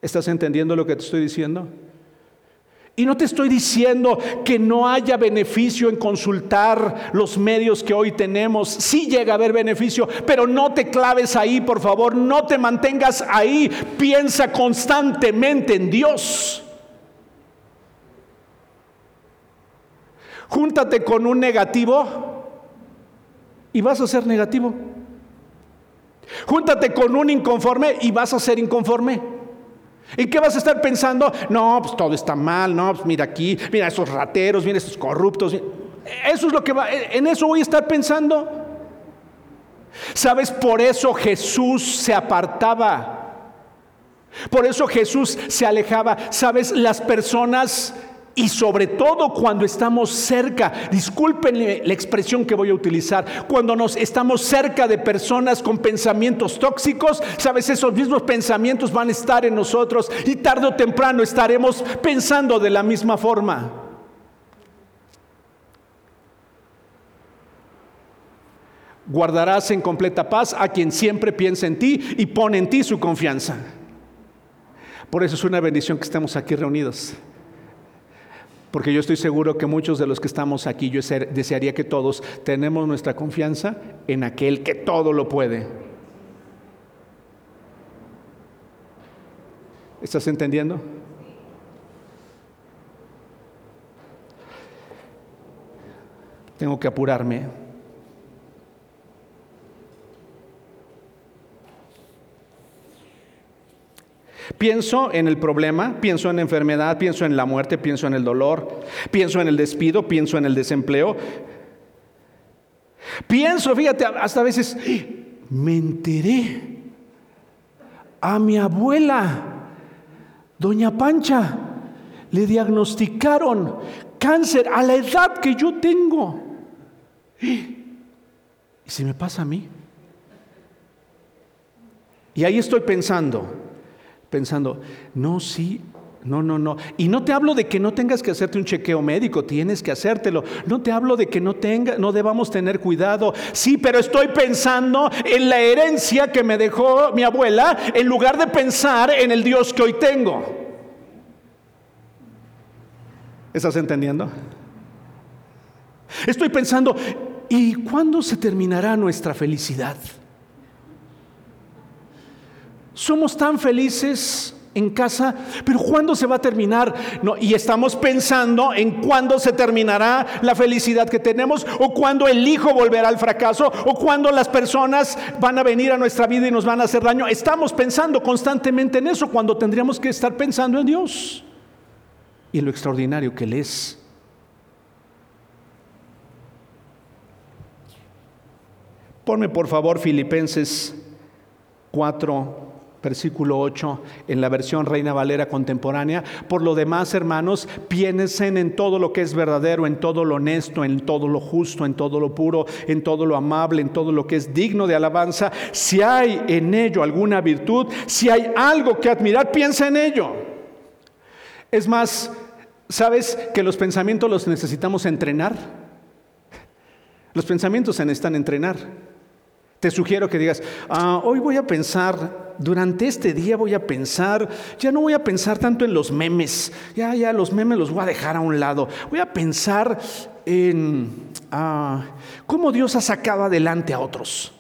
¿Estás entendiendo lo que te estoy diciendo? Y no te estoy diciendo que no haya beneficio en consultar los medios que hoy tenemos. Sí llega a haber beneficio, pero no te claves ahí, por favor. No te mantengas ahí. Piensa constantemente en Dios. Júntate con un negativo y vas a ser negativo. Júntate con un inconforme y vas a ser inconforme. ¿En qué vas a estar pensando? No, pues todo está mal, no, pues mira aquí, mira esos rateros, mira esos corruptos. Eso es lo que va, en eso voy a estar pensando. ¿Sabes? Por eso Jesús se apartaba. Por eso Jesús se alejaba. ¿Sabes? Las personas y sobre todo cuando estamos cerca, disculpen la expresión que voy a utilizar, cuando nos estamos cerca de personas con pensamientos tóxicos, sabes, esos mismos pensamientos van a estar en nosotros y tarde o temprano estaremos pensando de la misma forma. Guardarás en completa paz a quien siempre piensa en ti y pone en ti su confianza. Por eso es una bendición que estemos aquí reunidos. Porque yo estoy seguro que muchos de los que estamos aquí, yo desearía que todos tenemos nuestra confianza en aquel que todo lo puede. ¿Estás entendiendo? Tengo que apurarme. Pienso en el problema, pienso en enfermedad, pienso en la muerte, pienso en el dolor, pienso en el despido, pienso en el desempleo. Pienso, fíjate, hasta a veces me enteré a mi abuela, doña Pancha, le diagnosticaron cáncer a la edad que yo tengo. ¿Y si me pasa a mí? Y ahí estoy pensando, pensando, no, sí, no, no, no. Y no te hablo de que no tengas que hacerte un chequeo médico, tienes que hacértelo. No te hablo de que no tenga, no debamos tener cuidado. Sí, pero estoy pensando en la herencia que me dejó mi abuela en lugar de pensar en el Dios que hoy tengo. ¿Estás entendiendo? Estoy pensando, ¿y cuándo se terminará nuestra felicidad? Somos tan felices en casa, pero ¿cuándo se va a terminar? Y estamos pensando en cuándo se terminará la felicidad que tenemos, o cuándo el hijo volverá al fracaso, o cuándo las personas van a venir a nuestra vida y nos van a hacer daño. Estamos pensando constantemente en eso cuando tendríamos que estar pensando en Dios y lo extraordinario que Él es. Ponme por favor Filipenses 4, versículo 8 en la versión Reina Valera contemporánea. Por lo demás, hermanos, piensen en todo lo que es verdadero, en todo lo honesto, en todo lo justo, en todo lo puro, en todo lo amable, en todo lo que es digno de alabanza. Si hay en ello alguna virtud, si hay algo que admirar, piensa en ello. Es más, ¿sabes que los pensamientos los necesitamos entrenar? Los pensamientos se necesitan entrenar. Te sugiero que digas, ah, hoy voy a pensar, durante este día voy a pensar, ya no voy a pensar tanto en los memes, ya, ya los memes los voy a dejar a un lado, voy a pensar en ah, cómo Dios ha sacado adelante a otros.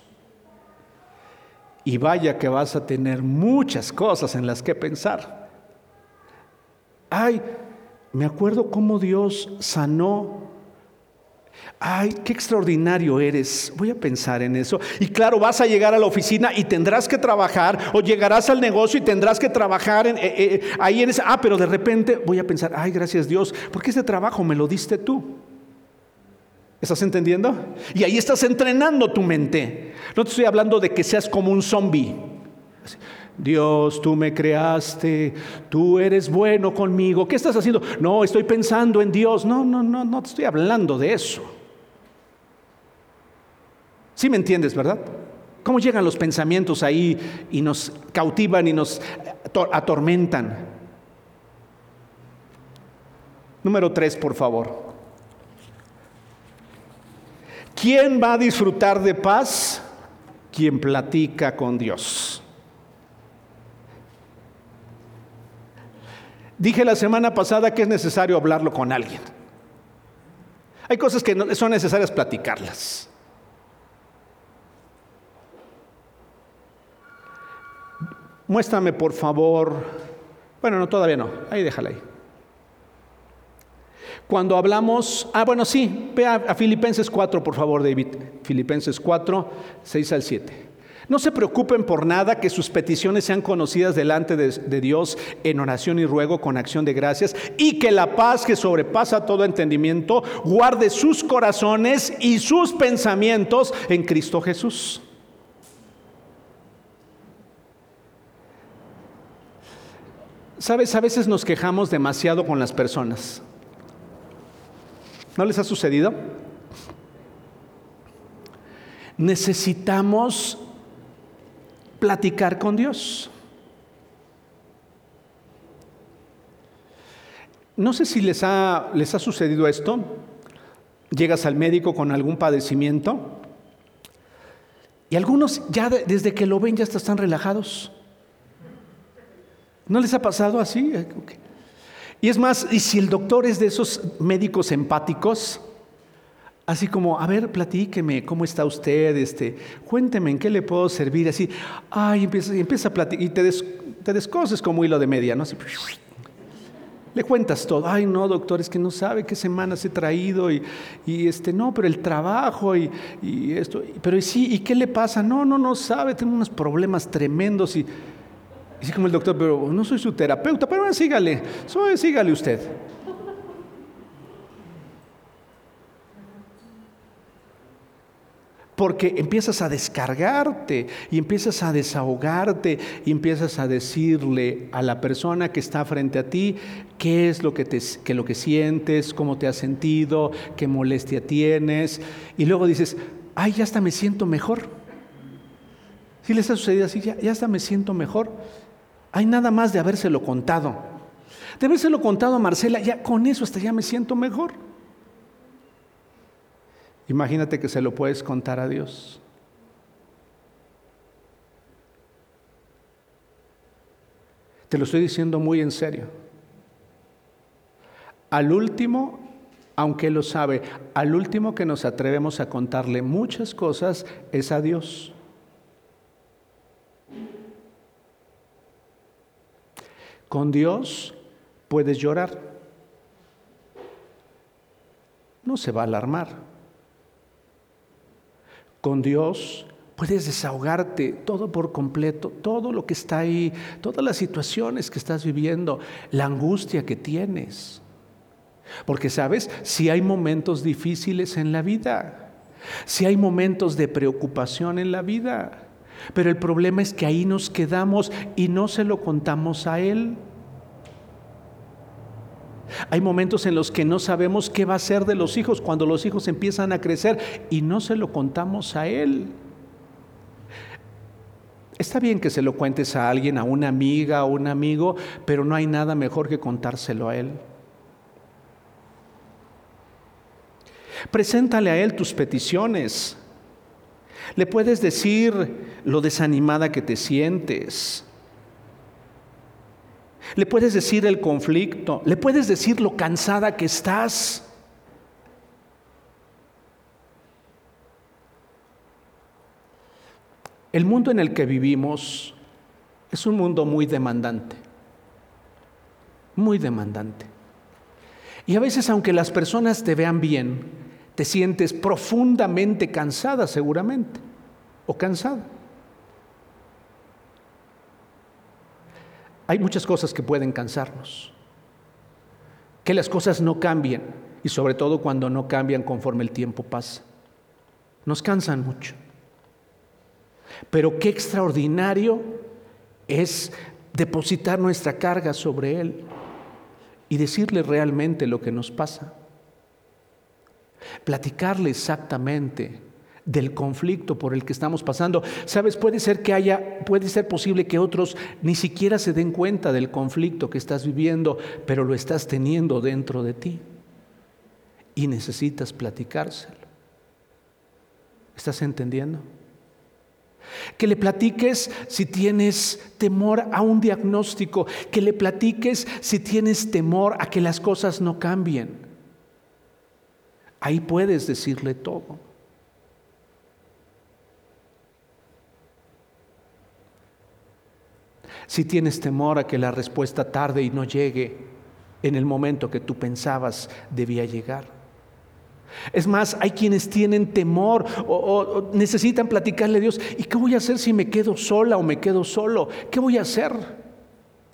Y vaya que vas a tener muchas cosas en las que pensar. Ay, me acuerdo cómo Dios sanó Ay, qué extraordinario eres. Voy a pensar en eso. Y claro, vas a llegar a la oficina y tendrás que trabajar, o llegarás al negocio y tendrás que trabajar eh, eh, ahí en ese. Ah, pero de repente voy a pensar, ay, gracias Dios, porque este trabajo me lo diste tú. ¿Estás entendiendo? Y ahí estás entrenando tu mente. No te estoy hablando de que seas como un zombie. Dios, tú me creaste, tú eres bueno conmigo. ¿Qué estás haciendo? No, estoy pensando en Dios. No, no, no, no te estoy hablando de eso. ¿Sí me entiendes, verdad? ¿Cómo llegan los pensamientos ahí y nos cautivan y nos atormentan? Número tres, por favor. ¿Quién va a disfrutar de paz? Quien platica con Dios. Dije la semana pasada que es necesario hablarlo con alguien. Hay cosas que son necesarias platicarlas. Muéstrame, por favor. Bueno, no, todavía no. Ahí déjala ahí. Cuando hablamos, ah, bueno, sí, ve a, Filipenses 4, por favor, David. Filipenses 4, 6 al 7. No se preocupen por nada, que sus peticiones sean conocidas delante de, de, Dios en oración y ruego con acción de gracias, y que la paz que sobrepasa todo entendimiento guarde sus corazones y sus pensamientos en Cristo Jesús. Sabes, a veces nos quejamos demasiado con las personas. ¿No les ha sucedido? Necesitamos platicar con Dios. No sé si les ha, les ha sucedido esto. Llegas al médico con algún padecimiento y algunos ya desde que lo ven ya están relajados. ¿No les ha pasado así? Y es más, y si el doctor es de esos médicos empáticos, así como, a ver, platíqueme, ¿cómo está usted? Este, cuénteme, ¿en qué le puedo servir? Así, ay, empieza, empieza a platicar, y te, des, te descoses como hilo de media, ¿no? le cuentas todo, ay no, doctor, es que no sabe qué semanas he traído y, y este, no, pero el trabajo y, y esto, pero sí, ¿y qué le pasa? No, no, no sabe, tengo unos problemas tremendos y así como el doctor, pero no soy su terapeuta, pero sígale, sígale usted. Porque empiezas a descargarte y empiezas a desahogarte y empiezas a decirle a la persona que está frente a ti qué es lo que, te, que lo que sientes, cómo te has sentido, qué molestia tienes. Y luego dices, ay, ya hasta me siento mejor. Si les ha sucedido así, ya hasta me siento mejor. Hay nada más de habérselo contado. De habérselo contado a Marcela, ya con eso hasta ya me siento mejor. Imagínate que se lo puedes contar a Dios. Te lo estoy diciendo muy en serio. Al último, aunque lo sabe, al último que nos atrevemos a contarle muchas cosas es a Dios. Con Dios puedes llorar. No se va a alarmar. Con Dios puedes desahogarte todo por completo, todo lo que está ahí, todas las situaciones que estás viviendo, la angustia que tienes. Porque sabes, si hay momentos difíciles en la vida, si hay momentos de preocupación en la vida, pero el problema es que ahí nos quedamos y no se lo contamos a Él. Hay momentos en los que no sabemos qué va a ser de los hijos cuando los hijos empiezan a crecer y no se lo contamos a Él. Está bien que se lo cuentes a alguien, a una amiga, a un amigo, pero no hay nada mejor que contárselo a Él. Preséntale a Él tus peticiones. Le puedes decir lo desanimada que te sientes. Le puedes decir el conflicto. Le puedes decir lo cansada que estás. El mundo en el que vivimos es un mundo muy demandante. Muy demandante. Y a veces aunque las personas te vean bien, te sientes profundamente cansada seguramente, o cansada. Hay muchas cosas que pueden cansarnos. Que las cosas no cambien, y sobre todo cuando no cambian conforme el tiempo pasa. Nos cansan mucho. Pero qué extraordinario es depositar nuestra carga sobre Él y decirle realmente lo que nos pasa platicarle exactamente del conflicto por el que estamos pasando. Sabes, puede ser que haya, puede ser posible que otros ni siquiera se den cuenta del conflicto que estás viviendo, pero lo estás teniendo dentro de ti y necesitas platicárselo. ¿Estás entendiendo? Que le platiques si tienes temor a un diagnóstico, que le platiques si tienes temor a que las cosas no cambien. Ahí puedes decirle todo. Si tienes temor a que la respuesta tarde y no llegue en el momento que tú pensabas debía llegar. Es más, hay quienes tienen temor o, necesitan platicarle a Dios, ¿y qué voy a hacer si me quedo sola o me quedo solo? ¿Qué voy a hacer?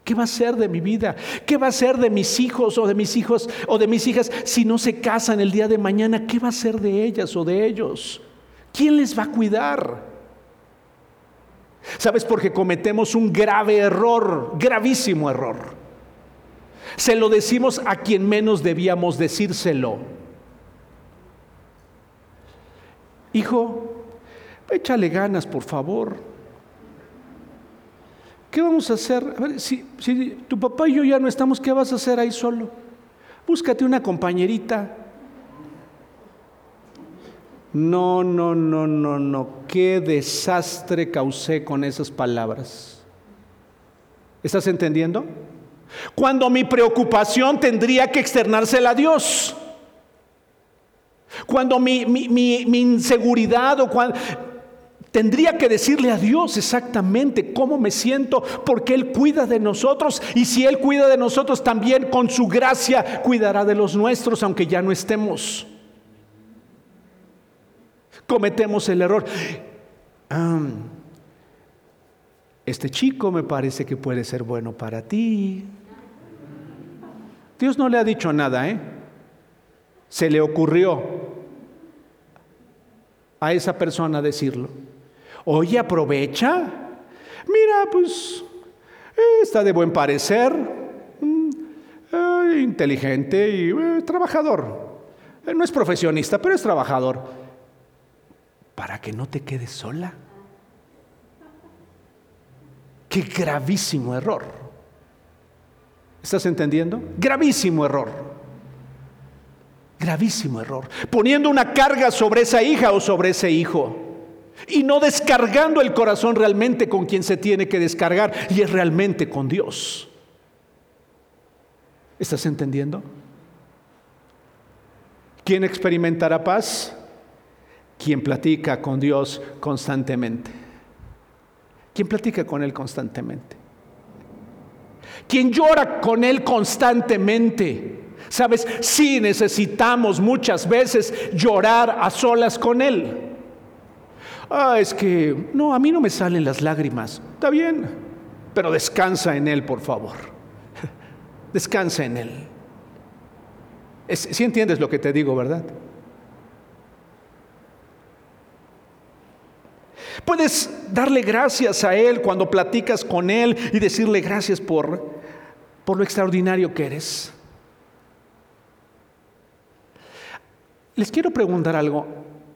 ¿Qué va a ser de mi vida? ¿Qué va a ser de mis hijos o de mis hijos o de mis hijas si no se casan el día de mañana? ¿Qué va a ser de ellas o de ellos? ¿Quién les va a cuidar? ¿Sabes? Porque cometemos un grave error, gravísimo error. Se lo decimos a quien menos debíamos decírselo. hijo, échale ganas, por favor. ¿Qué vamos a hacer? A ver, si, si tu papá y yo ya no estamos, ¿qué vas a hacer ahí solo? Búscate una compañerita. No, no, no, no, no. Qué desastre causé con esas palabras. ¿Estás entendiendo? Cuando mi preocupación tendría que externársela a Dios. Cuando mi, inseguridad o cuando... Tendría que decirle a Dios exactamente cómo me siento, porque Él cuida de nosotros y si Él cuida de nosotros, también con su gracia cuidará de los nuestros, aunque ya no estemos. Cometemos el error. este chico me parece que puede ser bueno para ti. Dios no le ha dicho nada, ¿eh? Se le ocurrió a esa persona decirlo. Oye, aprovecha. Mira, pues eh, está de buen parecer, mm, eh, inteligente y eh, trabajador. no es profesionista, pero es trabajador. Para que no te quedes sola. Qué gravísimo error. ¿Estás entendiendo? Gravísimo error. Gravísimo error. Poniendo una carga sobre esa hija o sobre ese hijo. Y no descargando el corazón realmente con quien se tiene que descargar. Y es realmente con Dios. ¿Estás entendiendo? ¿Quién experimentará paz? Quien platica con Dios constantemente. ¿Quién platica con Él constantemente? Quien llora con Él constantemente. Sabes, sí necesitamos muchas veces llorar a solas con Él. Ah, es que, no, a mí no me salen las lágrimas. Está bien, pero descansa en Él, por favor. Descansa en Él. Si entiendes lo que te digo, ¿verdad? Puedes darle gracias a Él cuando platicas con Él y decirle gracias por, por lo extraordinario que eres. Les quiero preguntar algo.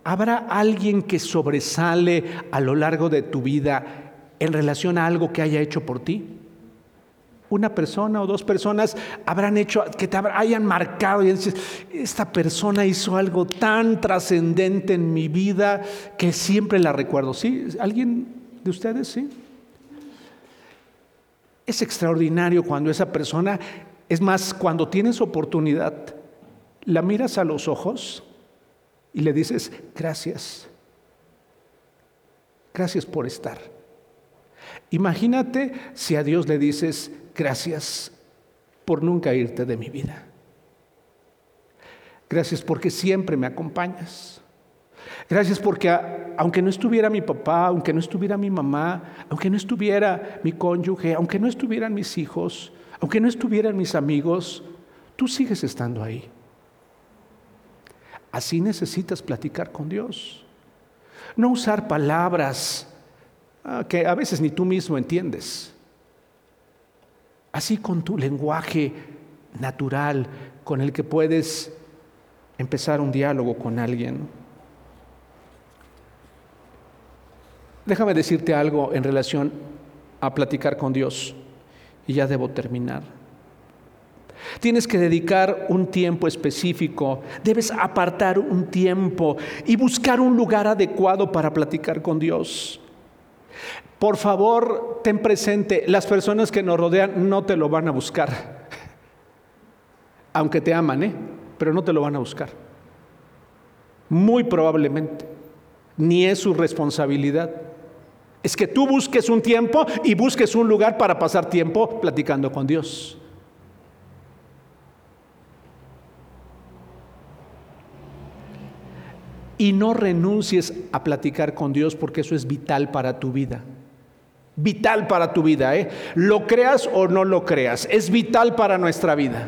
¿Habrá alguien que sobresale a lo largo de tu vida en relación a algo que haya hecho por ti? Una persona o dos personas habrán hecho, que te hayan marcado y dices, esta persona hizo algo tan trascendente en mi vida que siempre la recuerdo. ¿Sí? ¿Alguien de ustedes? Sí. Es extraordinario cuando esa persona, es más, cuando tienes oportunidad, la miras a los ojos y le dices, gracias, gracias por estar. Imagínate si a Dios le dices, gracias por nunca irte de mi vida. Gracias porque siempre me acompañas. Gracias porque aunque no estuviera mi papá, aunque no estuviera mi mamá, aunque no estuviera mi cónyuge, aunque no estuvieran mis hijos, aunque no estuvieran mis amigos, tú sigues estando ahí. Así necesitas platicar con Dios. No usar palabras ah, que a veces ni tú mismo entiendes. Así con tu lenguaje natural con el que puedes empezar un diálogo con alguien. Déjame decirte algo en relación a platicar con Dios y ya debo terminar. Tienes que dedicar un tiempo específico, debes apartar un tiempo y buscar un lugar adecuado para platicar con Dios. Por favor, ten presente, las personas que nos rodean no te lo van a buscar. Aunque te aman, ¿eh? Pero no te lo van a buscar. Muy probablemente. Ni es su responsabilidad. Es que tú busques un tiempo y busques un lugar para pasar tiempo platicando con Dios. Y no renuncies a platicar con Dios porque eso es vital para tu vida. Vital para tu vida, ¿eh? Lo creas o no lo creas, es vital para nuestra vida.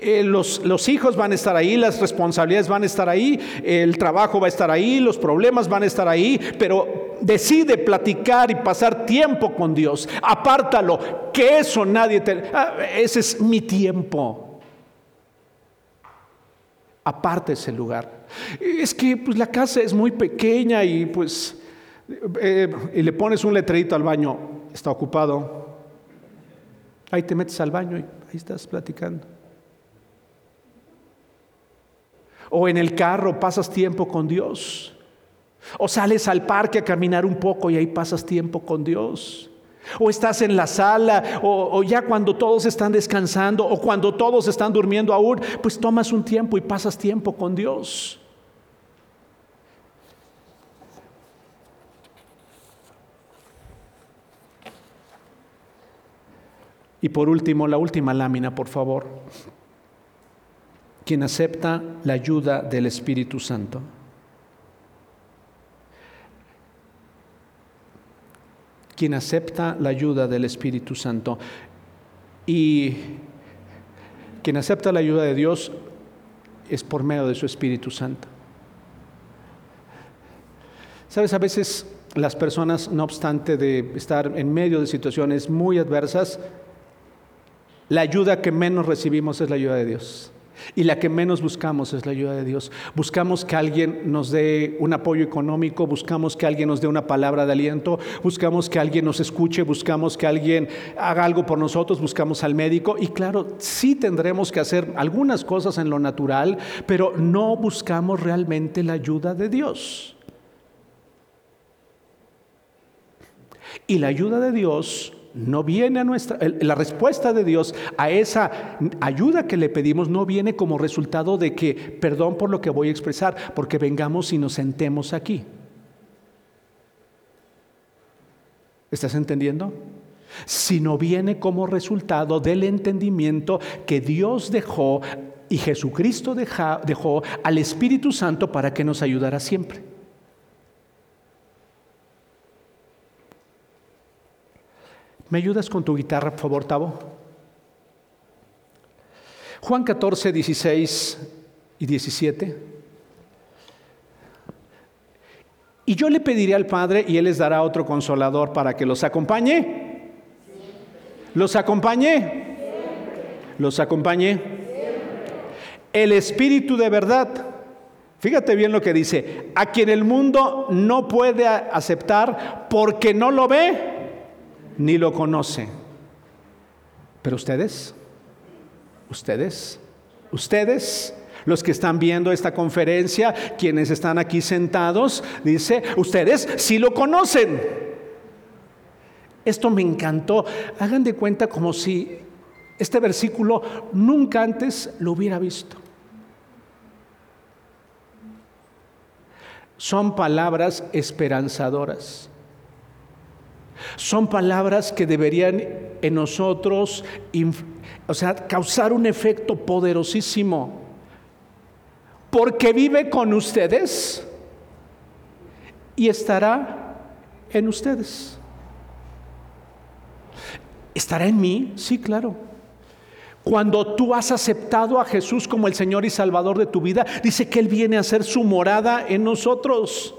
Eh, los, hijos van a estar ahí, las responsabilidades van a estar ahí, el trabajo va a estar ahí, los problemas van a estar ahí, pero decide platicar y pasar tiempo con Dios. Apártalo, que eso nadie te... Ah, ese es mi tiempo. Aparte ese lugar. Es que pues, la casa es muy pequeña y pues... Eh, y le pones un letrerito al baño, está ocupado. Ahí te metes al baño y ahí estás platicando. O en el carro pasas tiempo con Dios. O sales al parque a caminar un poco y ahí pasas tiempo con Dios. O estás en la sala, o, ya cuando todos están descansando, o cuando todos están durmiendo aún, pues tomas un tiempo y pasas tiempo con Dios. Y por último, la última lámina, por favor quien acepta la ayuda del Espíritu Santo. Quien acepta la ayuda del Espíritu Santo. Y quien acepta la ayuda de Dios es por medio de su Espíritu Santo. Sabes, a veces las personas, no obstante de estar en medio de situaciones muy adversas, la ayuda que menos recibimos es la ayuda de Dios. Y la que menos buscamos es la ayuda de Dios. Buscamos que alguien nos dé un apoyo económico, buscamos que alguien nos dé una palabra de aliento, buscamos que alguien nos escuche, buscamos que alguien haga algo por nosotros, buscamos al médico. Y claro, sí tendremos que hacer algunas cosas en lo natural, pero no buscamos realmente la ayuda de Dios. Y la ayuda de Dios no viene a nuestra, la respuesta de Dios a esa ayuda que le pedimos no viene como resultado de que, perdón por lo que voy a expresar, porque vengamos y nos sentemos aquí. ¿Estás entendiendo? Sino viene como resultado del entendimiento que Dios dejó y Jesucristo dejó al Espíritu Santo para que nos ayudara siempre. ¿Me ayudas con tu guitarra, por favor, Tavo? Juan 14, 16 y 17. Y yo le pediré al Padre y Él les dará otro consolador para que los acompañe. ¿Los acompañe? ¿Los acompañe? El Espíritu de verdad. Fíjate bien lo que dice. A quien el mundo no puede aceptar porque no lo ve ni lo conoce. Pero ustedes, ustedes, ustedes, los que están viendo esta conferencia, quienes están aquí sentados, dice, ustedes sí lo conocen. Esto me encantó. Hagan de cuenta como si este versículo nunca antes lo hubiera visto. Son palabras esperanzadoras. Son palabras que deberían en nosotros, o sea, causar un efecto poderosísimo. Porque vive con ustedes y estará en ustedes. ¿Estará en mí? Sí, claro. Cuando tú has aceptado a Jesús como el Señor y Salvador de tu vida, dice que Él viene a ser su morada en nosotros.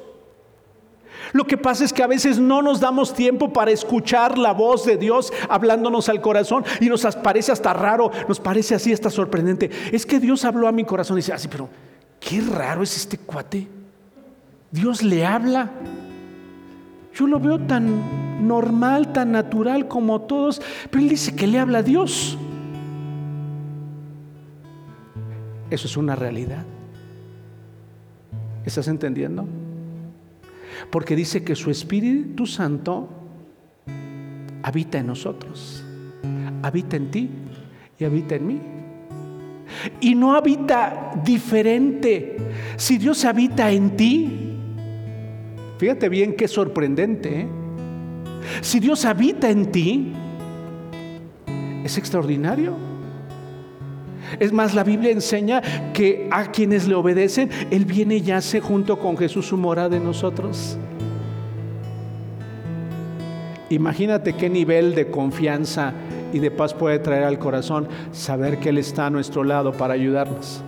Lo que pasa es que a veces no nos damos tiempo para escuchar la voz de Dios hablándonos al corazón y nos parece hasta raro, nos parece así, hasta sorprendente. Es que Dios habló a mi corazón y dice, así, ah, pero qué raro es este cuate. Dios le habla. Yo lo veo tan normal, tan natural como todos, pero él dice que le habla a Dios. Eso es una realidad. ¿Estás entendiendo? Porque dice que su Espíritu Santo habita en nosotros, habita en ti y habita en mí. Y no habita diferente. Si Dios habita en ti, fíjate bien qué sorprendente. ¿eh? Si Dios habita en ti, es extraordinario. Es más, la Biblia enseña que a quienes le obedecen, Él viene y yace junto con Jesús su morada de nosotros. Imagínate qué nivel de confianza y de paz puede traer al corazón saber que Él está a nuestro lado para ayudarnos.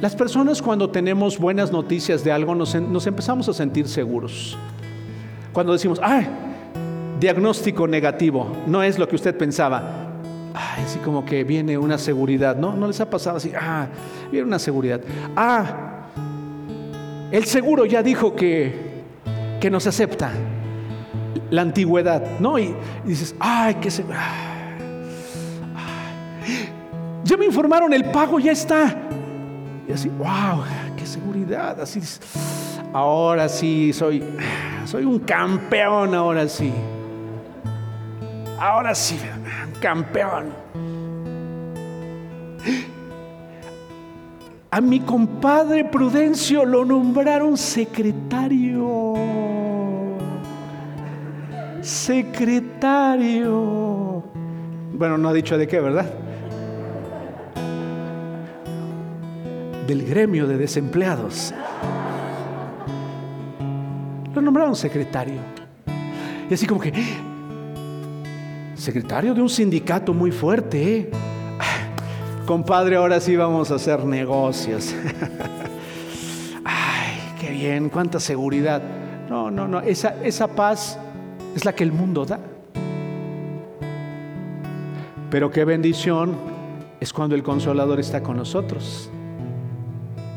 Las personas cuando tenemos buenas noticias de algo nos, empezamos a sentir seguros. Cuando decimos, ay, diagnóstico negativo, no es lo que usted pensaba. Ay, así como que viene una seguridad, ¿no? ¿No les ha pasado así? Ah, viene una seguridad. Ah, el seguro ya dijo que, que nos acepta la antigüedad, ¿no? Y, dices, ay, qué se... Ya me informaron, el pago ya está. Y así, wow, qué seguridad. Así, ahora sí, soy, soy un campeón, ahora sí. Ahora sí, campeón. A mi compadre Prudencio lo nombraron secretario secretario. Bueno, no ha dicho de qué, ¿verdad? Del gremio de desempleados. Lo nombraron secretario. Y así como que, secretario de un sindicato muy fuerte, ¿eh? Compadre, ahora sí vamos a hacer negocios. Ay, qué bien, cuánta seguridad. No, no, no, esa, esa paz es la que el mundo da. Pero qué bendición es cuando el consolador está con nosotros,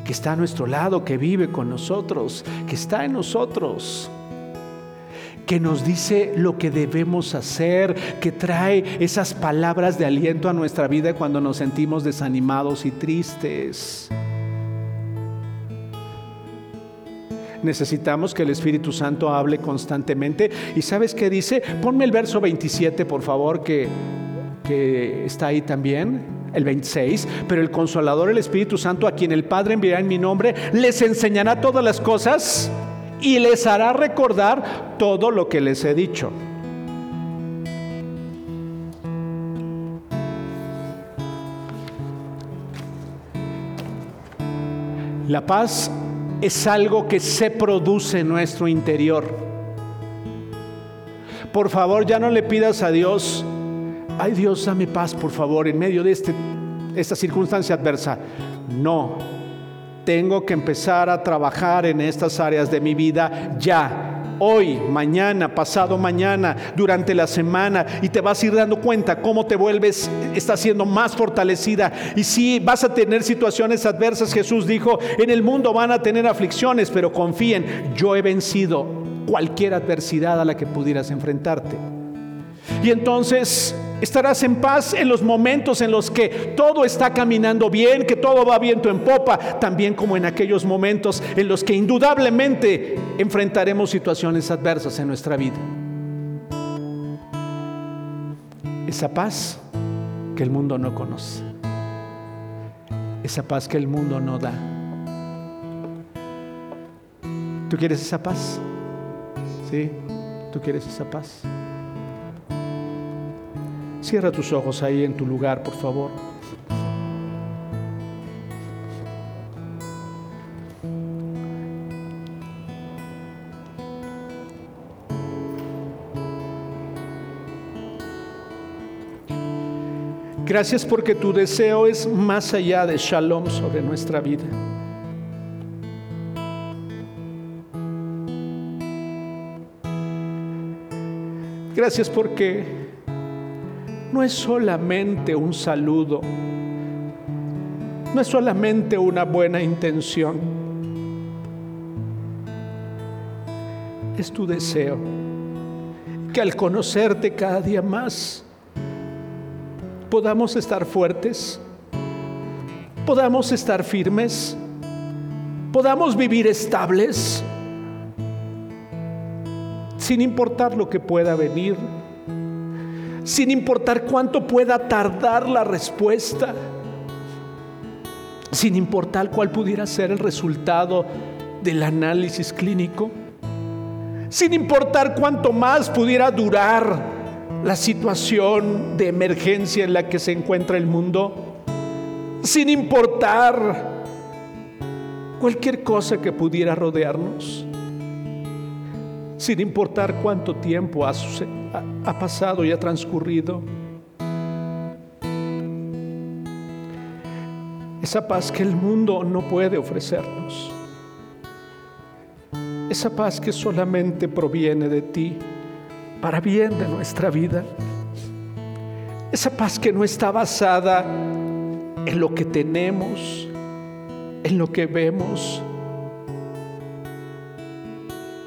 que está a nuestro lado, que vive con nosotros, que está en nosotros que nos dice lo que debemos hacer, que trae esas palabras de aliento a nuestra vida cuando nos sentimos desanimados y tristes. necesitamos que el Espíritu Santo hable constantemente. ¿Y sabes qué dice? Ponme el verso 27, por favor, que, que está ahí también el 26, pero el consolador, el Espíritu Santo, a quien el Padre enviará en mi nombre, les enseñará todas las cosas y les hará recordar todo lo que les he dicho. La paz es algo que se produce en nuestro interior. Por favor, ya no le pidas a Dios, ay Dios, dame paz, por favor, en medio de este, esta circunstancia adversa. No, tengo que empezar a trabajar en estas áreas de mi vida ya hoy, mañana, pasado mañana, durante la semana y te vas a ir dando cuenta cómo te vuelves, estás siendo más fortalecida. Y si vas a tener situaciones adversas, Jesús dijo, en el mundo van a tener aflicciones, pero confíen, yo he vencido cualquier adversidad a la que pudieras enfrentarte. Y entonces estarás en paz en los momentos en los que todo está caminando bien, que todo va viento en popa, también como en aquellos momentos en los que indudablemente enfrentaremos situaciones adversas en nuestra vida. Esa paz que el mundo no conoce. Esa paz que el mundo no da. ¿Tú quieres esa paz? ¿Sí? ¿Tú quieres esa paz? Cierra tus ojos ahí en tu lugar, por favor. Gracias porque tu deseo es más allá de shalom sobre nuestra vida. Gracias porque no es solamente un saludo, no es solamente una buena intención, es tu deseo que al conocerte cada día más podamos estar fuertes, podamos estar firmes, podamos vivir estables sin importar lo que pueda venir, sin importar cuánto pueda tardar la respuesta, sin importar cuál pudiera ser el resultado del análisis clínico, sin importar cuánto más pudiera durar la situación de emergencia en la que se encuentra el mundo, sin importar cualquier cosa que pudiera rodearnos, sin importar cuánto tiempo ha, ha pasado y ha transcurrido. Esa paz que el mundo no puede ofrecernos. Esa paz que solamente proviene de ti para bien de nuestra vida. Esa paz que no está basada en lo que tenemos, en lo que vemos,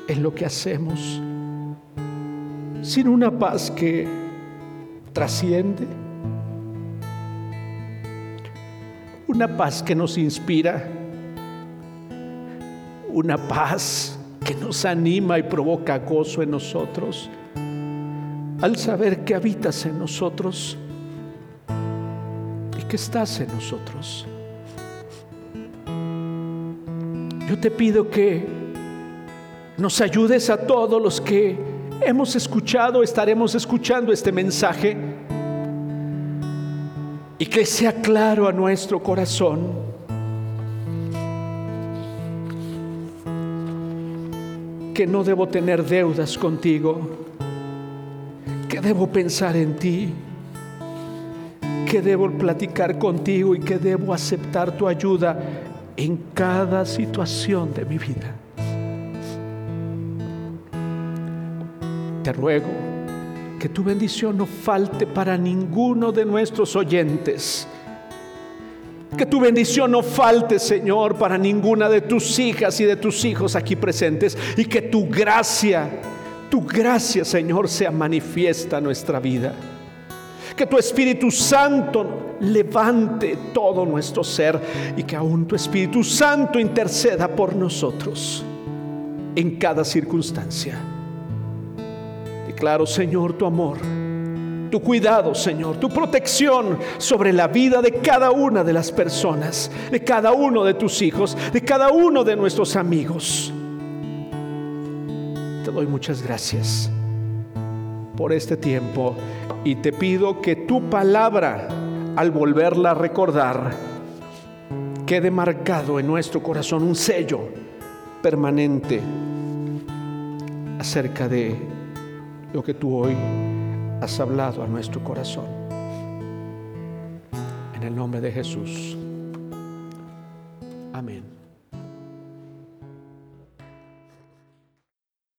en lo que hacemos, sin una paz que trasciende, una paz que nos inspira, una paz que nos anima y provoca gozo en nosotros, al saber que habitas en nosotros y que estás en nosotros. Yo te pido que nos ayudes a todos los que hemos escuchado, estaremos escuchando este mensaje y que sea claro a nuestro corazón. Que no debo tener deudas contigo, que debo pensar en ti, que debo platicar contigo y que debo aceptar tu ayuda en cada situación de mi vida. Ruego que tu bendición no falte para ninguno de nuestros oyentes. Que tu bendición no falte, Señor, para ninguna de tus hijas y de tus hijos aquí presentes. Y que tu gracia, tu gracia, Señor, sea manifiesta en nuestra vida. Que tu Espíritu Santo levante todo nuestro ser y que aún tu Espíritu Santo interceda por nosotros en cada circunstancia. Declaro, Señor, tu amor, tu cuidado, Señor, tu protección sobre la vida de cada una de las personas, de cada uno de tus hijos, de cada uno de nuestros amigos. Te doy muchas gracias por este tiempo y te pido que tu palabra, al volverla a recordar, quede marcado en nuestro corazón un sello permanente acerca de lo que tú hoy has hablado a nuestro corazón. En el nombre de Jesús. Amén.